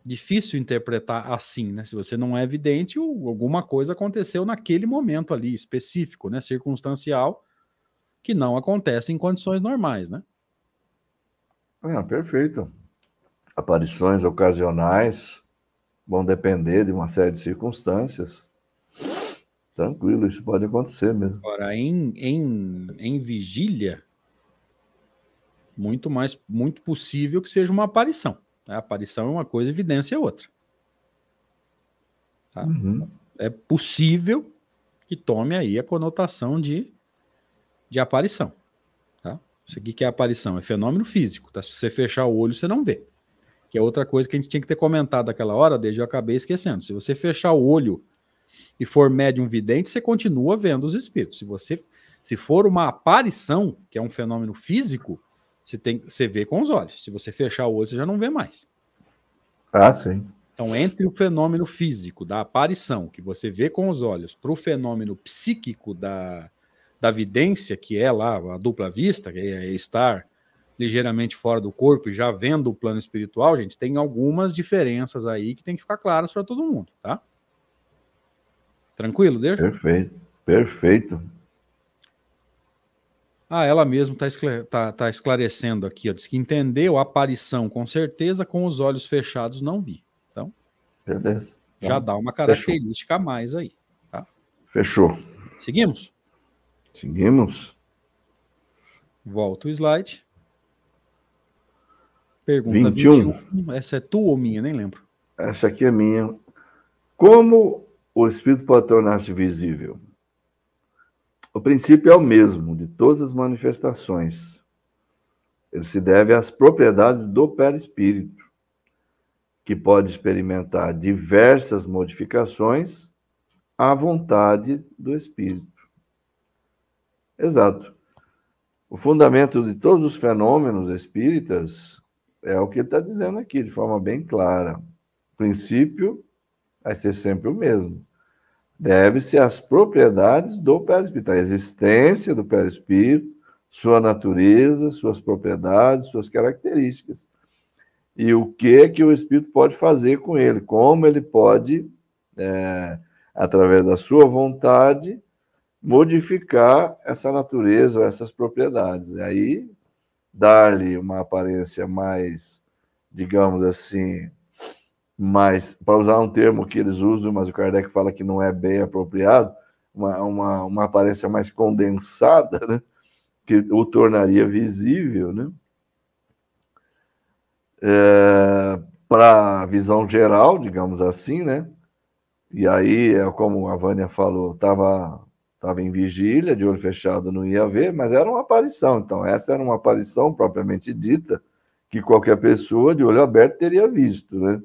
S1: difícil interpretar assim, né? Se você não é evidente, alguma coisa aconteceu naquele momento ali, específico, né? Circunstancial, que não acontece em condições normais, né?
S2: Ah, perfeito. Aparições ocasionais vão depender de uma série de circunstâncias. Tranquilo, isso pode acontecer mesmo.
S1: Agora, em, em, em vigília, muito mais, muito possível que seja uma aparição. A aparição é uma coisa, evidência é outra. Tá? Uhum. É possível que tome aí a conotação de, de aparição. Tá? Isso aqui que é aparição, é fenômeno físico. Tá? Se você fechar o olho, você não vê. Que é outra coisa que a gente tinha que ter comentado naquela hora, desde eu acabei esquecendo. Se você fechar o olho e for médium vidente, você continua vendo os espíritos. Se você se for uma aparição, que é um fenômeno físico, você, tem, você vê com os olhos. Se você fechar o olho, você já não vê mais.
S2: Ah, sim.
S1: Então, entre o fenômeno físico da aparição, que você vê com os olhos, para o fenômeno psíquico da, da vidência, que é lá a dupla vista, que é estar ligeiramente fora do corpo e já vendo o plano espiritual, gente, tem algumas diferenças aí que tem que ficar claras para todo mundo, tá? Tranquilo, deixa?
S2: Perfeito, perfeito.
S1: Ah, ela mesma está tá, tá esclarecendo aqui, ó, diz que entendeu a aparição com certeza, com os olhos fechados não vi. Então,
S2: beleza.
S1: Então, já dá uma característica fechou. a mais aí. Tá?
S2: Fechou.
S1: Seguimos?
S2: Seguimos.
S1: Volta o slide. Pergunta 21. 21. Essa é tua ou minha? Nem lembro.
S2: Essa aqui é minha. Como o espírito pode tornar-se visível? O princípio é o mesmo de todas as manifestações. Ele se deve às propriedades do perispírito, que pode experimentar diversas modificações à vontade do espírito. Exato. O fundamento de todos os fenômenos espíritas é o que ele está dizendo aqui, de forma bem clara. O princípio vai ser sempre o mesmo deve-se às propriedades do perispírito, a existência do perispírito, sua natureza, suas propriedades, suas características. E o que que o espírito pode fazer com ele, como ele pode, é, através da sua vontade, modificar essa natureza ou essas propriedades. E aí, dar-lhe uma aparência mais digamos assim, mais, para usar um termo que eles usam, mas o Kardec fala que não é bem apropriado, uma, uma, uma aparência mais condensada, né? que o tornaria visível, né? É, para a visão geral, digamos assim, né? E aí, é como a Vânia falou, estava tava em vigília, de olho fechado não ia ver, mas era uma aparição. Então, essa era uma aparição propriamente dita, que qualquer pessoa de olho aberto teria visto, né?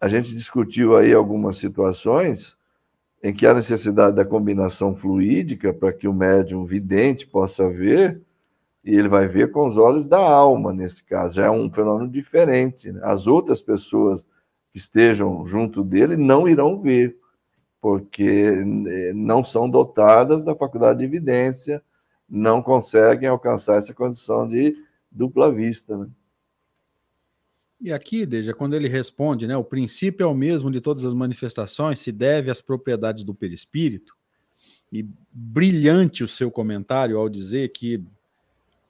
S2: A gente discutiu aí algumas situações em que há necessidade da combinação fluídica para que o médium vidente possa ver, e ele vai ver com os olhos da alma, nesse caso. Já é um fenômeno diferente. Né? As outras pessoas que estejam junto dele não irão ver, porque eh, não são dotadas da faculdade de evidência, não conseguem alcançar essa condição de dupla vista. Né?
S1: E aqui, Deja, quando ele responde, né, o princípio é o mesmo de todas as manifestações, se deve às propriedades do perispírito, e brilhante o seu comentário ao dizer que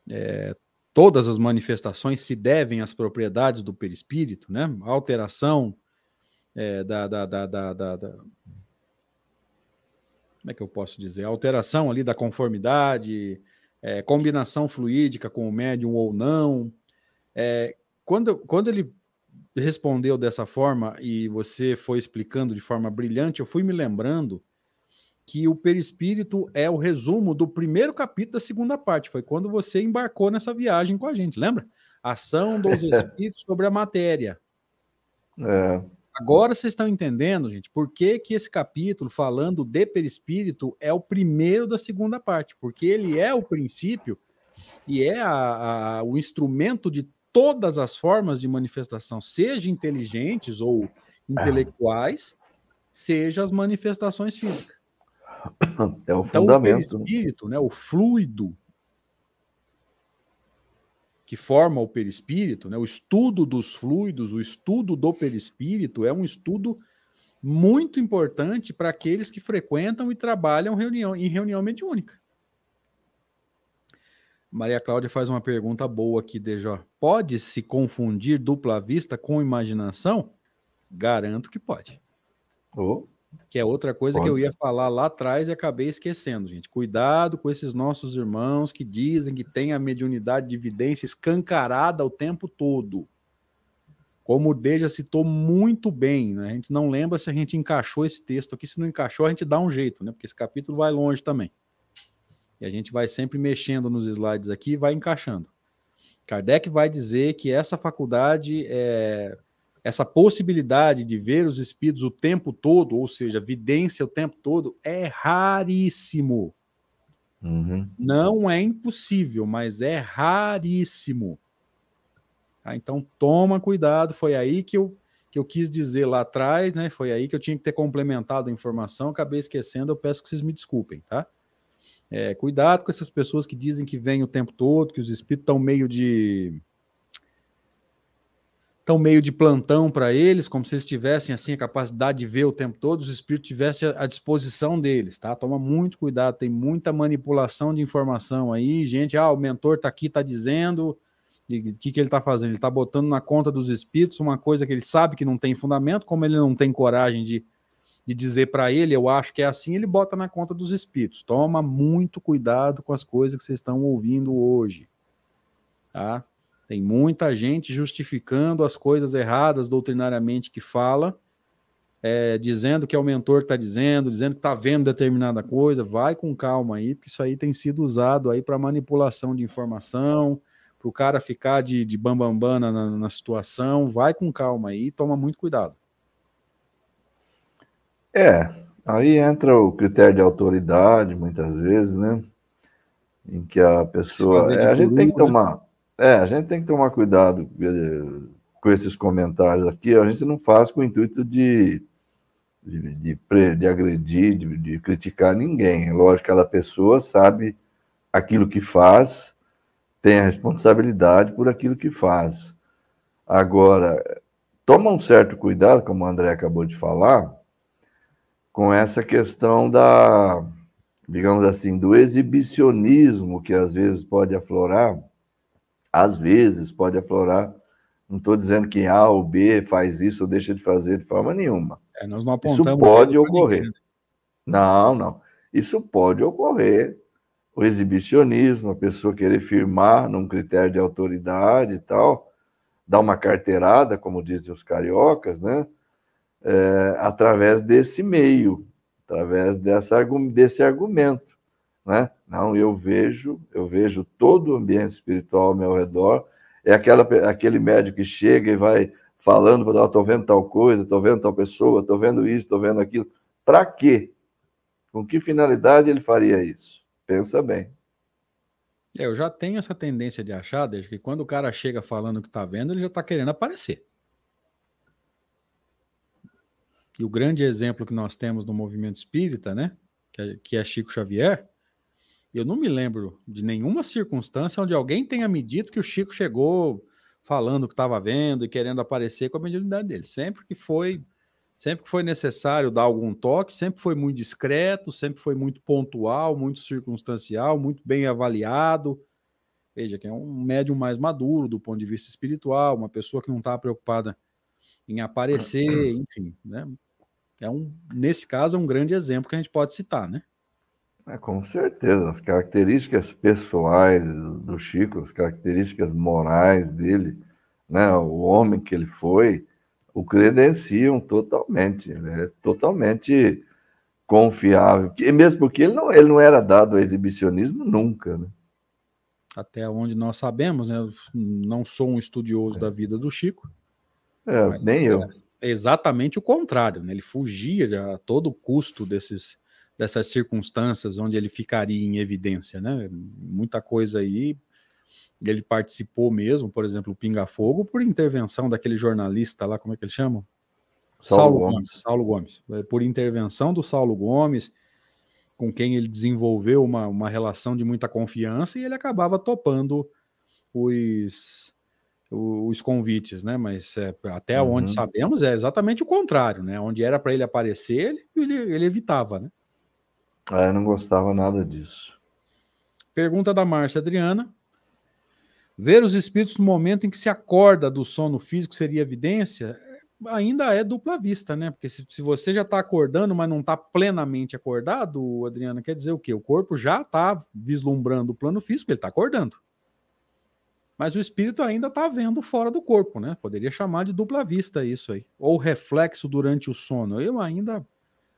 S1: é, todas as manifestações se devem às propriedades do perispírito, né? Alteração é, da, da, da, da, da como é que eu posso dizer? Alteração ali da conformidade, é, combinação fluídica com o médium ou não. É, quando, quando ele respondeu dessa forma e você foi explicando de forma brilhante, eu fui me lembrando que o perispírito é o resumo do primeiro capítulo da segunda parte. Foi quando você embarcou nessa viagem com a gente, lembra? Ação dos espíritos sobre a matéria. É. Agora vocês estão entendendo, gente, por que, que esse capítulo, falando de perispírito, é o primeiro da segunda parte? Porque ele é o princípio e é a, a, o instrumento de todas as formas de manifestação, seja inteligentes ou intelectuais, seja as manifestações físicas.
S2: É o então, fundamento.
S1: O perispírito, né, o fluido que forma o perispírito, né, o estudo dos fluidos, o estudo do perispírito é um estudo muito importante para aqueles que frequentam e trabalham reunião, em reunião mediúnica. Maria Cláudia faz uma pergunta boa aqui, Dejó. Pode se confundir dupla vista com imaginação? Garanto que pode. Oh, que é outra coisa pode. que eu ia falar lá atrás e acabei esquecendo, gente. Cuidado com esses nossos irmãos que dizem que tem a mediunidade de evidência escancarada o tempo todo. Como o Deja citou muito bem, né? A gente não lembra se a gente encaixou esse texto aqui. Se não encaixou, a gente dá um jeito, né? Porque esse capítulo vai longe também. E a gente vai sempre mexendo nos slides aqui e vai encaixando. Kardec vai dizer que essa faculdade, é, essa possibilidade de ver os espíritos o tempo todo, ou seja, vidência o tempo todo, é raríssimo. Uhum. Não é impossível, mas é raríssimo. Tá? Então toma cuidado, foi aí que eu, que eu quis dizer lá atrás, né? Foi aí que eu tinha que ter complementado a informação, acabei esquecendo, eu peço que vocês me desculpem, tá? É, cuidado com essas pessoas que dizem que vêm o tempo todo, que os espíritos estão meio de estão meio de plantão para eles, como se eles tivessem assim a capacidade de ver o tempo todo, os espíritos tivessem à disposição deles, tá? Toma muito cuidado, tem muita manipulação de informação aí, gente, ah, o mentor está aqui, está dizendo, o que, que ele está fazendo? Ele está botando na conta dos espíritos uma coisa que ele sabe que não tem fundamento, como ele não tem coragem de de dizer para ele, eu acho que é assim, ele bota na conta dos espíritos. Toma muito cuidado com as coisas que vocês estão ouvindo hoje. Tá? Tem muita gente justificando as coisas erradas doutrinariamente que fala, é, dizendo que é o mentor que está dizendo, dizendo que está vendo determinada coisa. Vai com calma aí, porque isso aí tem sido usado aí para manipulação de informação, para o cara ficar de, de bambambam na, na situação. Vai com calma aí, toma muito cuidado.
S2: É, aí entra o critério de autoridade, muitas vezes, né? Em que a pessoa. É, a gente tem que né? tomar. É, a gente tem que tomar cuidado eh, com esses comentários aqui. A gente não faz com o intuito de, de, de, de agredir, de, de criticar ninguém. É lógico cada pessoa sabe aquilo que faz, tem a responsabilidade por aquilo que faz. Agora, toma um certo cuidado, como o André acabou de falar, com essa questão da, digamos assim, do exibicionismo que às vezes pode aflorar, às vezes pode aflorar Não estou dizendo que A ou B faz isso ou deixa de fazer de forma nenhuma.
S1: É, nós não
S2: isso pode ocorrer. Ninguém. Não, não. Isso pode ocorrer. O exibicionismo, a pessoa querer firmar num critério de autoridade e tal, dar uma carteirada, como dizem os cariocas, né? É, através desse meio, através dessa, desse argumento, né? Não, eu vejo, eu vejo todo o ambiente espiritual ao meu redor. É aquela, aquele médico que chega e vai falando para estou vendo tal coisa, estou vendo tal pessoa, estou vendo isso, estou vendo aquilo. Para quê? Com que finalidade ele faria isso? Pensa bem.
S1: É, eu já tenho essa tendência de achar, desde que quando o cara chega falando o que está vendo, ele já está querendo aparecer. E o grande exemplo que nós temos no movimento espírita, né, que é, que é Chico Xavier, eu não me lembro de nenhuma circunstância onde alguém tenha me dito que o Chico chegou falando o que estava vendo e querendo aparecer com a mediunidade dele. Sempre que foi Sempre que foi necessário dar algum toque, sempre foi muito discreto, sempre foi muito pontual, muito circunstancial, muito bem avaliado. Veja, que é um médium mais maduro do ponto de vista espiritual, uma pessoa que não está preocupada em aparecer, enfim, né? É um, nesse caso, é um grande exemplo que a gente pode citar, né?
S2: É, com certeza, as características pessoais do Chico, as características morais dele, né? O homem que ele foi, o credenciam totalmente, é totalmente confiável, e mesmo porque ele não, ele não era dado ao exibicionismo nunca, né?
S1: Até onde nós sabemos, né? Eu não sou um estudioso é. da vida do Chico.
S2: É, nem eu.
S1: É exatamente o contrário, né? Ele fugia a todo custo desses, dessas circunstâncias onde ele ficaria em evidência, né? Muita coisa aí ele participou mesmo, por exemplo, o Pinga Fogo, por intervenção daquele jornalista lá, como é que ele chama? Saulo, Saulo Gomes. Gomes. Saulo Gomes. É, por intervenção do Saulo Gomes, com quem ele desenvolveu uma, uma relação de muita confiança e ele acabava topando os, os convites, né? Mas é, até uhum. onde sabemos é exatamente o contrário, né? Onde era para ele aparecer, ele, ele, ele evitava, né?
S2: Ah, eu não gostava nada disso.
S1: Pergunta da Márcia Adriana. Ver os espíritos no momento em que se acorda do sono físico seria evidência? Ainda é dupla vista, né? Porque se, se você já está acordando, mas não está plenamente acordado, Adriana, quer dizer o quê? O corpo já está vislumbrando o plano físico, ele está acordando. Mas o espírito ainda está vendo fora do corpo, né? Poderia chamar de dupla vista isso aí. Ou reflexo durante o sono. Eu ainda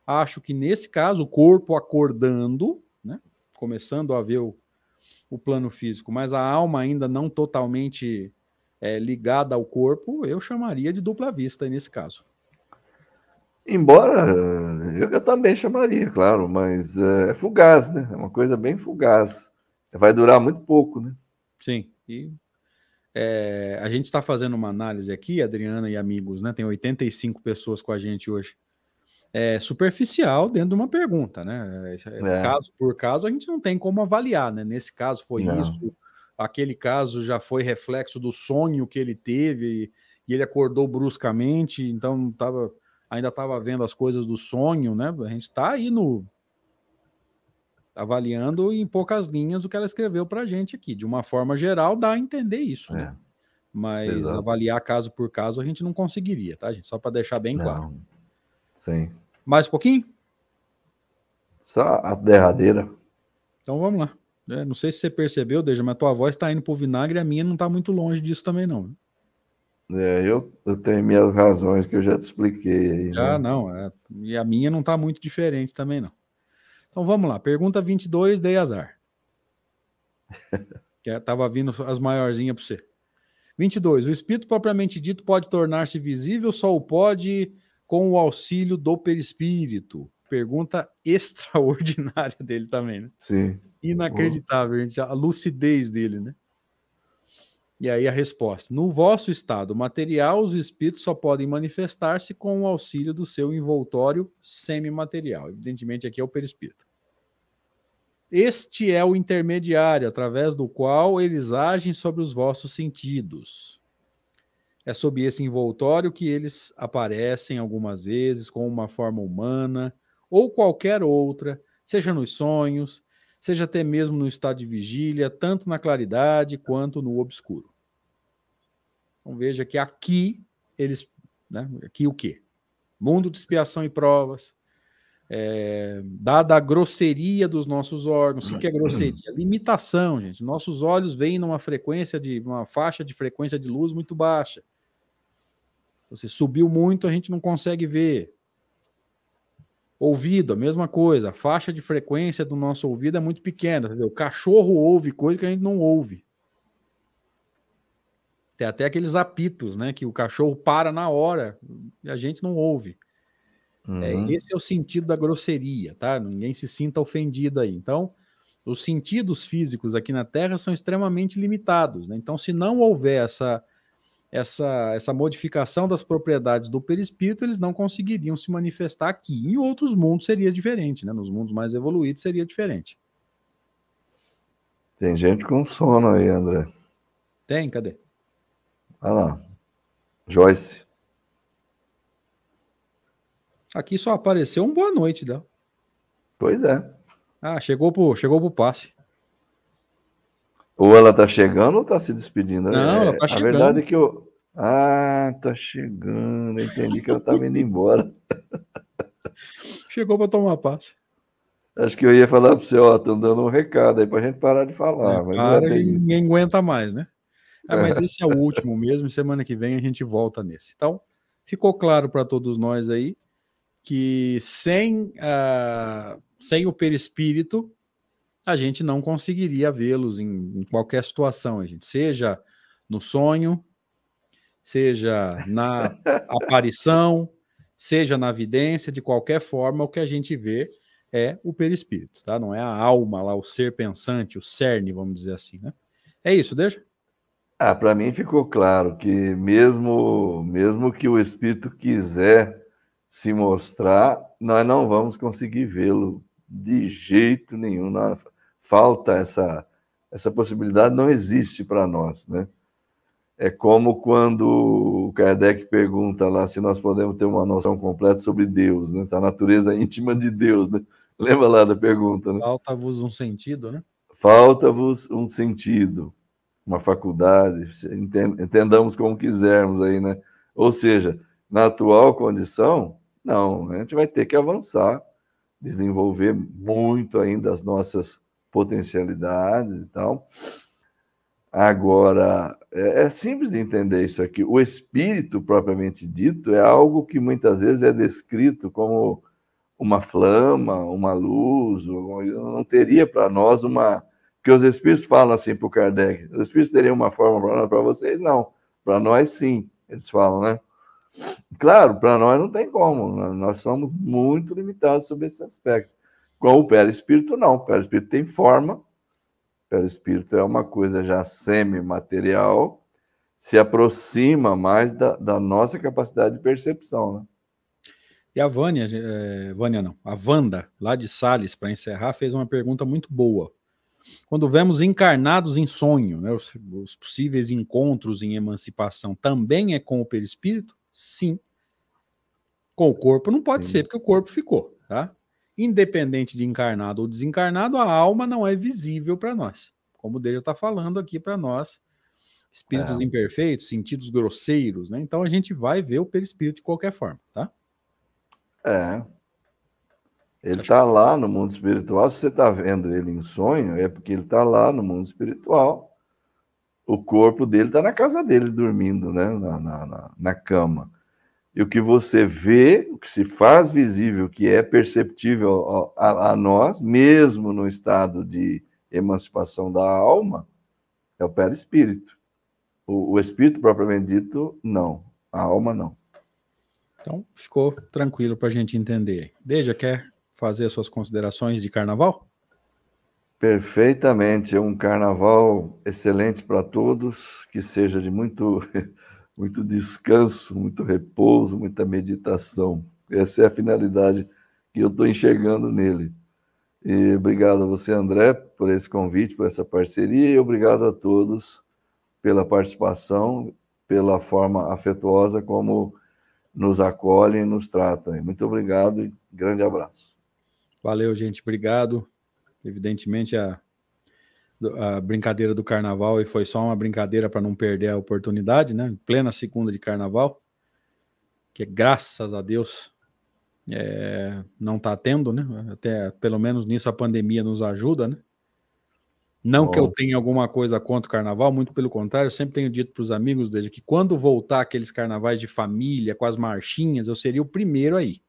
S1: acho que nesse caso, o corpo acordando, né? Começando a ver o, o plano físico, mas a alma ainda não totalmente é, ligada ao corpo, eu chamaria de dupla vista nesse caso.
S2: Embora eu, eu também chamaria, claro, mas é, é fugaz, né? É uma coisa bem fugaz. Vai durar muito pouco, né?
S1: Sim. E é, a gente está fazendo uma análise aqui, Adriana e amigos, né? Tem 85 pessoas com a gente hoje é, superficial dentro de uma pergunta, né? É, é. Caso por caso, a gente não tem como avaliar, né? Nesse caso foi não. isso, aquele caso já foi reflexo do sonho que ele teve e ele acordou bruscamente, então tava, ainda estava vendo as coisas do sonho, né? A gente está aí no avaliando em poucas linhas o que ela escreveu para a gente aqui. De uma forma geral, dá a entender isso, né? É. Mas Exato. avaliar caso por caso a gente não conseguiria, tá, gente? Só para deixar bem não. claro.
S2: Sim.
S1: Mais um pouquinho?
S2: Só a derradeira.
S1: Então vamos lá. É, não sei se você percebeu, Deja, mas tua voz está indo pro vinagre e a minha não está muito longe disso também, não.
S2: É, eu, eu tenho minhas razões que eu já te expliquei aí.
S1: Já, né? não. É, e a minha não está muito diferente também, não. Então vamos lá. Pergunta 22, dei azar. que estava é, vindo as maiorzinhas para você. 22. O espírito propriamente dito pode tornar-se visível, só o pode com o auxílio do perispírito? Pergunta extraordinária dele também, né?
S2: Sim.
S1: Inacreditável, gente, a lucidez dele, né? E aí a resposta: No vosso estado material, os espíritos só podem manifestar-se com o auxílio do seu envoltório semimaterial. Evidentemente, aqui é o perispírito. Este é o intermediário através do qual eles agem sobre os vossos sentidos. É sob esse envoltório que eles aparecem algumas vezes com uma forma humana ou qualquer outra, seja nos sonhos, seja até mesmo no estado de vigília, tanto na claridade quanto no obscuro. Então veja que aqui eles, né, aqui o quê? Mundo de expiação e provas, é, dada a grosseria dos nossos órgãos. O que é grosseria? Limitação, gente. Nossos olhos vêm numa frequência de uma faixa de frequência de luz muito baixa. Você subiu muito, a gente não consegue ver. Ouvido, a mesma coisa. A faixa de frequência do nosso ouvido é muito pequena. Entendeu? O cachorro ouve coisa que a gente não ouve. Tem até aqueles apitos, né? Que o cachorro para na hora e a gente não ouve. É, uhum. É, esse é o sentido da grosseria, tá? Ninguém se sinta ofendido aí. Então, os sentidos físicos aqui na Terra são extremamente limitados. Né? Então, se não houver essa, essa, essa modificação das propriedades do perispírito, eles não conseguiriam se manifestar aqui. Em outros mundos seria diferente, né? Nos mundos mais evoluídos seria diferente.
S2: Tem gente com sono aí, André.
S1: Tem, cadê?
S2: Olha lá. Joyce.
S1: Aqui só apareceu um boa noite dela.
S2: Pois é.
S1: Ah, chegou pro, chegou pro passe.
S2: Ou ela tá chegando ou tá se despedindo?
S1: Não, é, ela tá chegando.
S2: A verdade é que eu. Ah, tá chegando. entendi que ela tava indo embora.
S1: Chegou para tomar passe.
S2: Acho que eu ia falar para você, ó, estão dando um recado aí para a gente parar de falar. É,
S1: mas para é ninguém aguenta mais, né? Ah, mas esse é o último mesmo, semana que vem a gente volta nesse. Então, ficou claro para todos nós aí que sem, uh, sem o perispírito a gente não conseguiria vê-los em, em, qualquer situação, a gente, seja no sonho, seja na aparição, seja na vidência, de qualquer forma, o que a gente vê é o perispírito, tá? Não é a alma lá, o ser pensante, o cerne, vamos dizer assim, né? É isso, deixa?
S2: Ah, para mim ficou claro que mesmo mesmo que o espírito quiser se mostrar, nós não vamos conseguir vê-lo de jeito nenhum. Não, falta essa, essa possibilidade, não existe para nós. Né? É como quando o Kardec pergunta lá se nós podemos ter uma noção completa sobre Deus, né? a natureza íntima de Deus. Né? Lembra lá da pergunta? Né?
S1: Falta-vos um sentido, né?
S2: Falta-vos um sentido, uma faculdade, entendamos como quisermos aí, né? Ou seja, na atual condição, não, a gente vai ter que avançar, desenvolver muito ainda as nossas potencialidades e tal. Agora, é, é, simples de entender isso aqui. O espírito, propriamente dito, é algo que muitas vezes é descrito como uma flama, uma luz, não teria para nós uma. Porque os espíritos falam assim para o Kardec: os espíritos teriam uma forma para vocês? Não. Para nós, sim, eles falam, né? Claro, para nós não tem como, né? nós somos muito limitados sobre esse aspecto. Com o perispírito, não. O perispírito tem forma, o perispírito é uma coisa já semi-material, se aproxima mais da, da, nossa capacidade de percepção. Né?
S1: E a Vânia, é, Vânia não, a Wanda, lá de Sales, para encerrar, fez uma pergunta muito boa. Quando vemos encarnados em sonho, né, os, os possíveis encontros em emancipação, também é com o perispírito? Sim. Com o corpo não pode Sim. ser, porque o corpo ficou, tá? Independente de encarnado ou desencarnado, a alma não é visível para nós. Como o Deja está falando aqui para nós, espíritos é. imperfeitos, sentidos grosseiros, né? Então a gente vai ver o perispírito de qualquer forma, tá?
S2: É. Ele está lá no mundo espiritual. Se você está vendo ele em sonho, é porque ele está lá no mundo espiritual o corpo dele está na casa dele, dormindo, né? Na, na, na, cama. E o que você vê, o que se faz visível, que é perceptível a, a nós, mesmo no estado de emancipação da alma, é o perispírito. O, o espírito, propriamente dito, não. A alma, não.
S1: Então, ficou tranquilo para a gente entender. Deja, quer fazer as suas considerações de carnaval?
S2: Perfeitamente, é um carnaval excelente para todos, que seja de muito, muito descanso, muito repouso, muita meditação. Essa é a finalidade que eu estou enxergando nele. E obrigado a você, André, por esse convite, por essa parceria, e obrigado a todos pela participação, pela forma afetuosa como nos acolhem e nos tratam. Muito obrigado e grande abraço.
S1: Valeu, gente. Obrigado. Evidentemente, a, a brincadeira do carnaval e foi só uma brincadeira para não perder a oportunidade, né? Plena segunda de carnaval, que graças a Deus é, não está tendo, né? Até pelo menos nisso a pandemia nos ajuda, né? Não Bom. que eu tenha alguma coisa contra o carnaval, muito pelo contrário, eu sempre tenho dito para os amigos desde que quando voltar aqueles carnavais de família, com as marchinhas, eu seria o primeiro aí.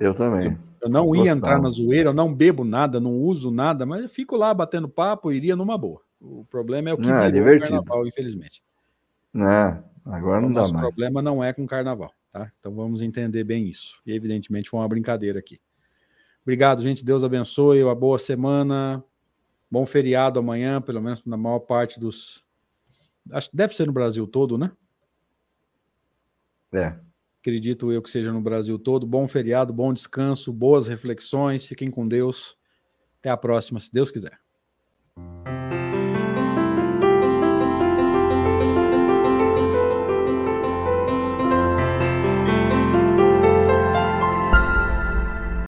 S2: Eu também. Eu,
S1: não ia entrar na zoeira, eu não bebo nada, não uso nada, mas eu fico lá batendo papo iria numa boa. O problema é o que
S2: não, é divertido. carnaval,
S1: infelizmente.
S2: É, agora não o dá mais. O
S1: problema não é com carnaval, tá? Então vamos entender bem isso. E evidentemente foi uma brincadeira aqui. Obrigado, gente. Deus abençoe. Uma boa semana. Bom feriado amanhã, pelo menos na maior parte dos. Acho que deve ser no Brasil todo, né?
S2: É
S1: acredito eu que seja no Brasil todo. Bom feriado, bom descanso, boas reflexões, fiquem com Deus. Até a próxima, se Deus quiser.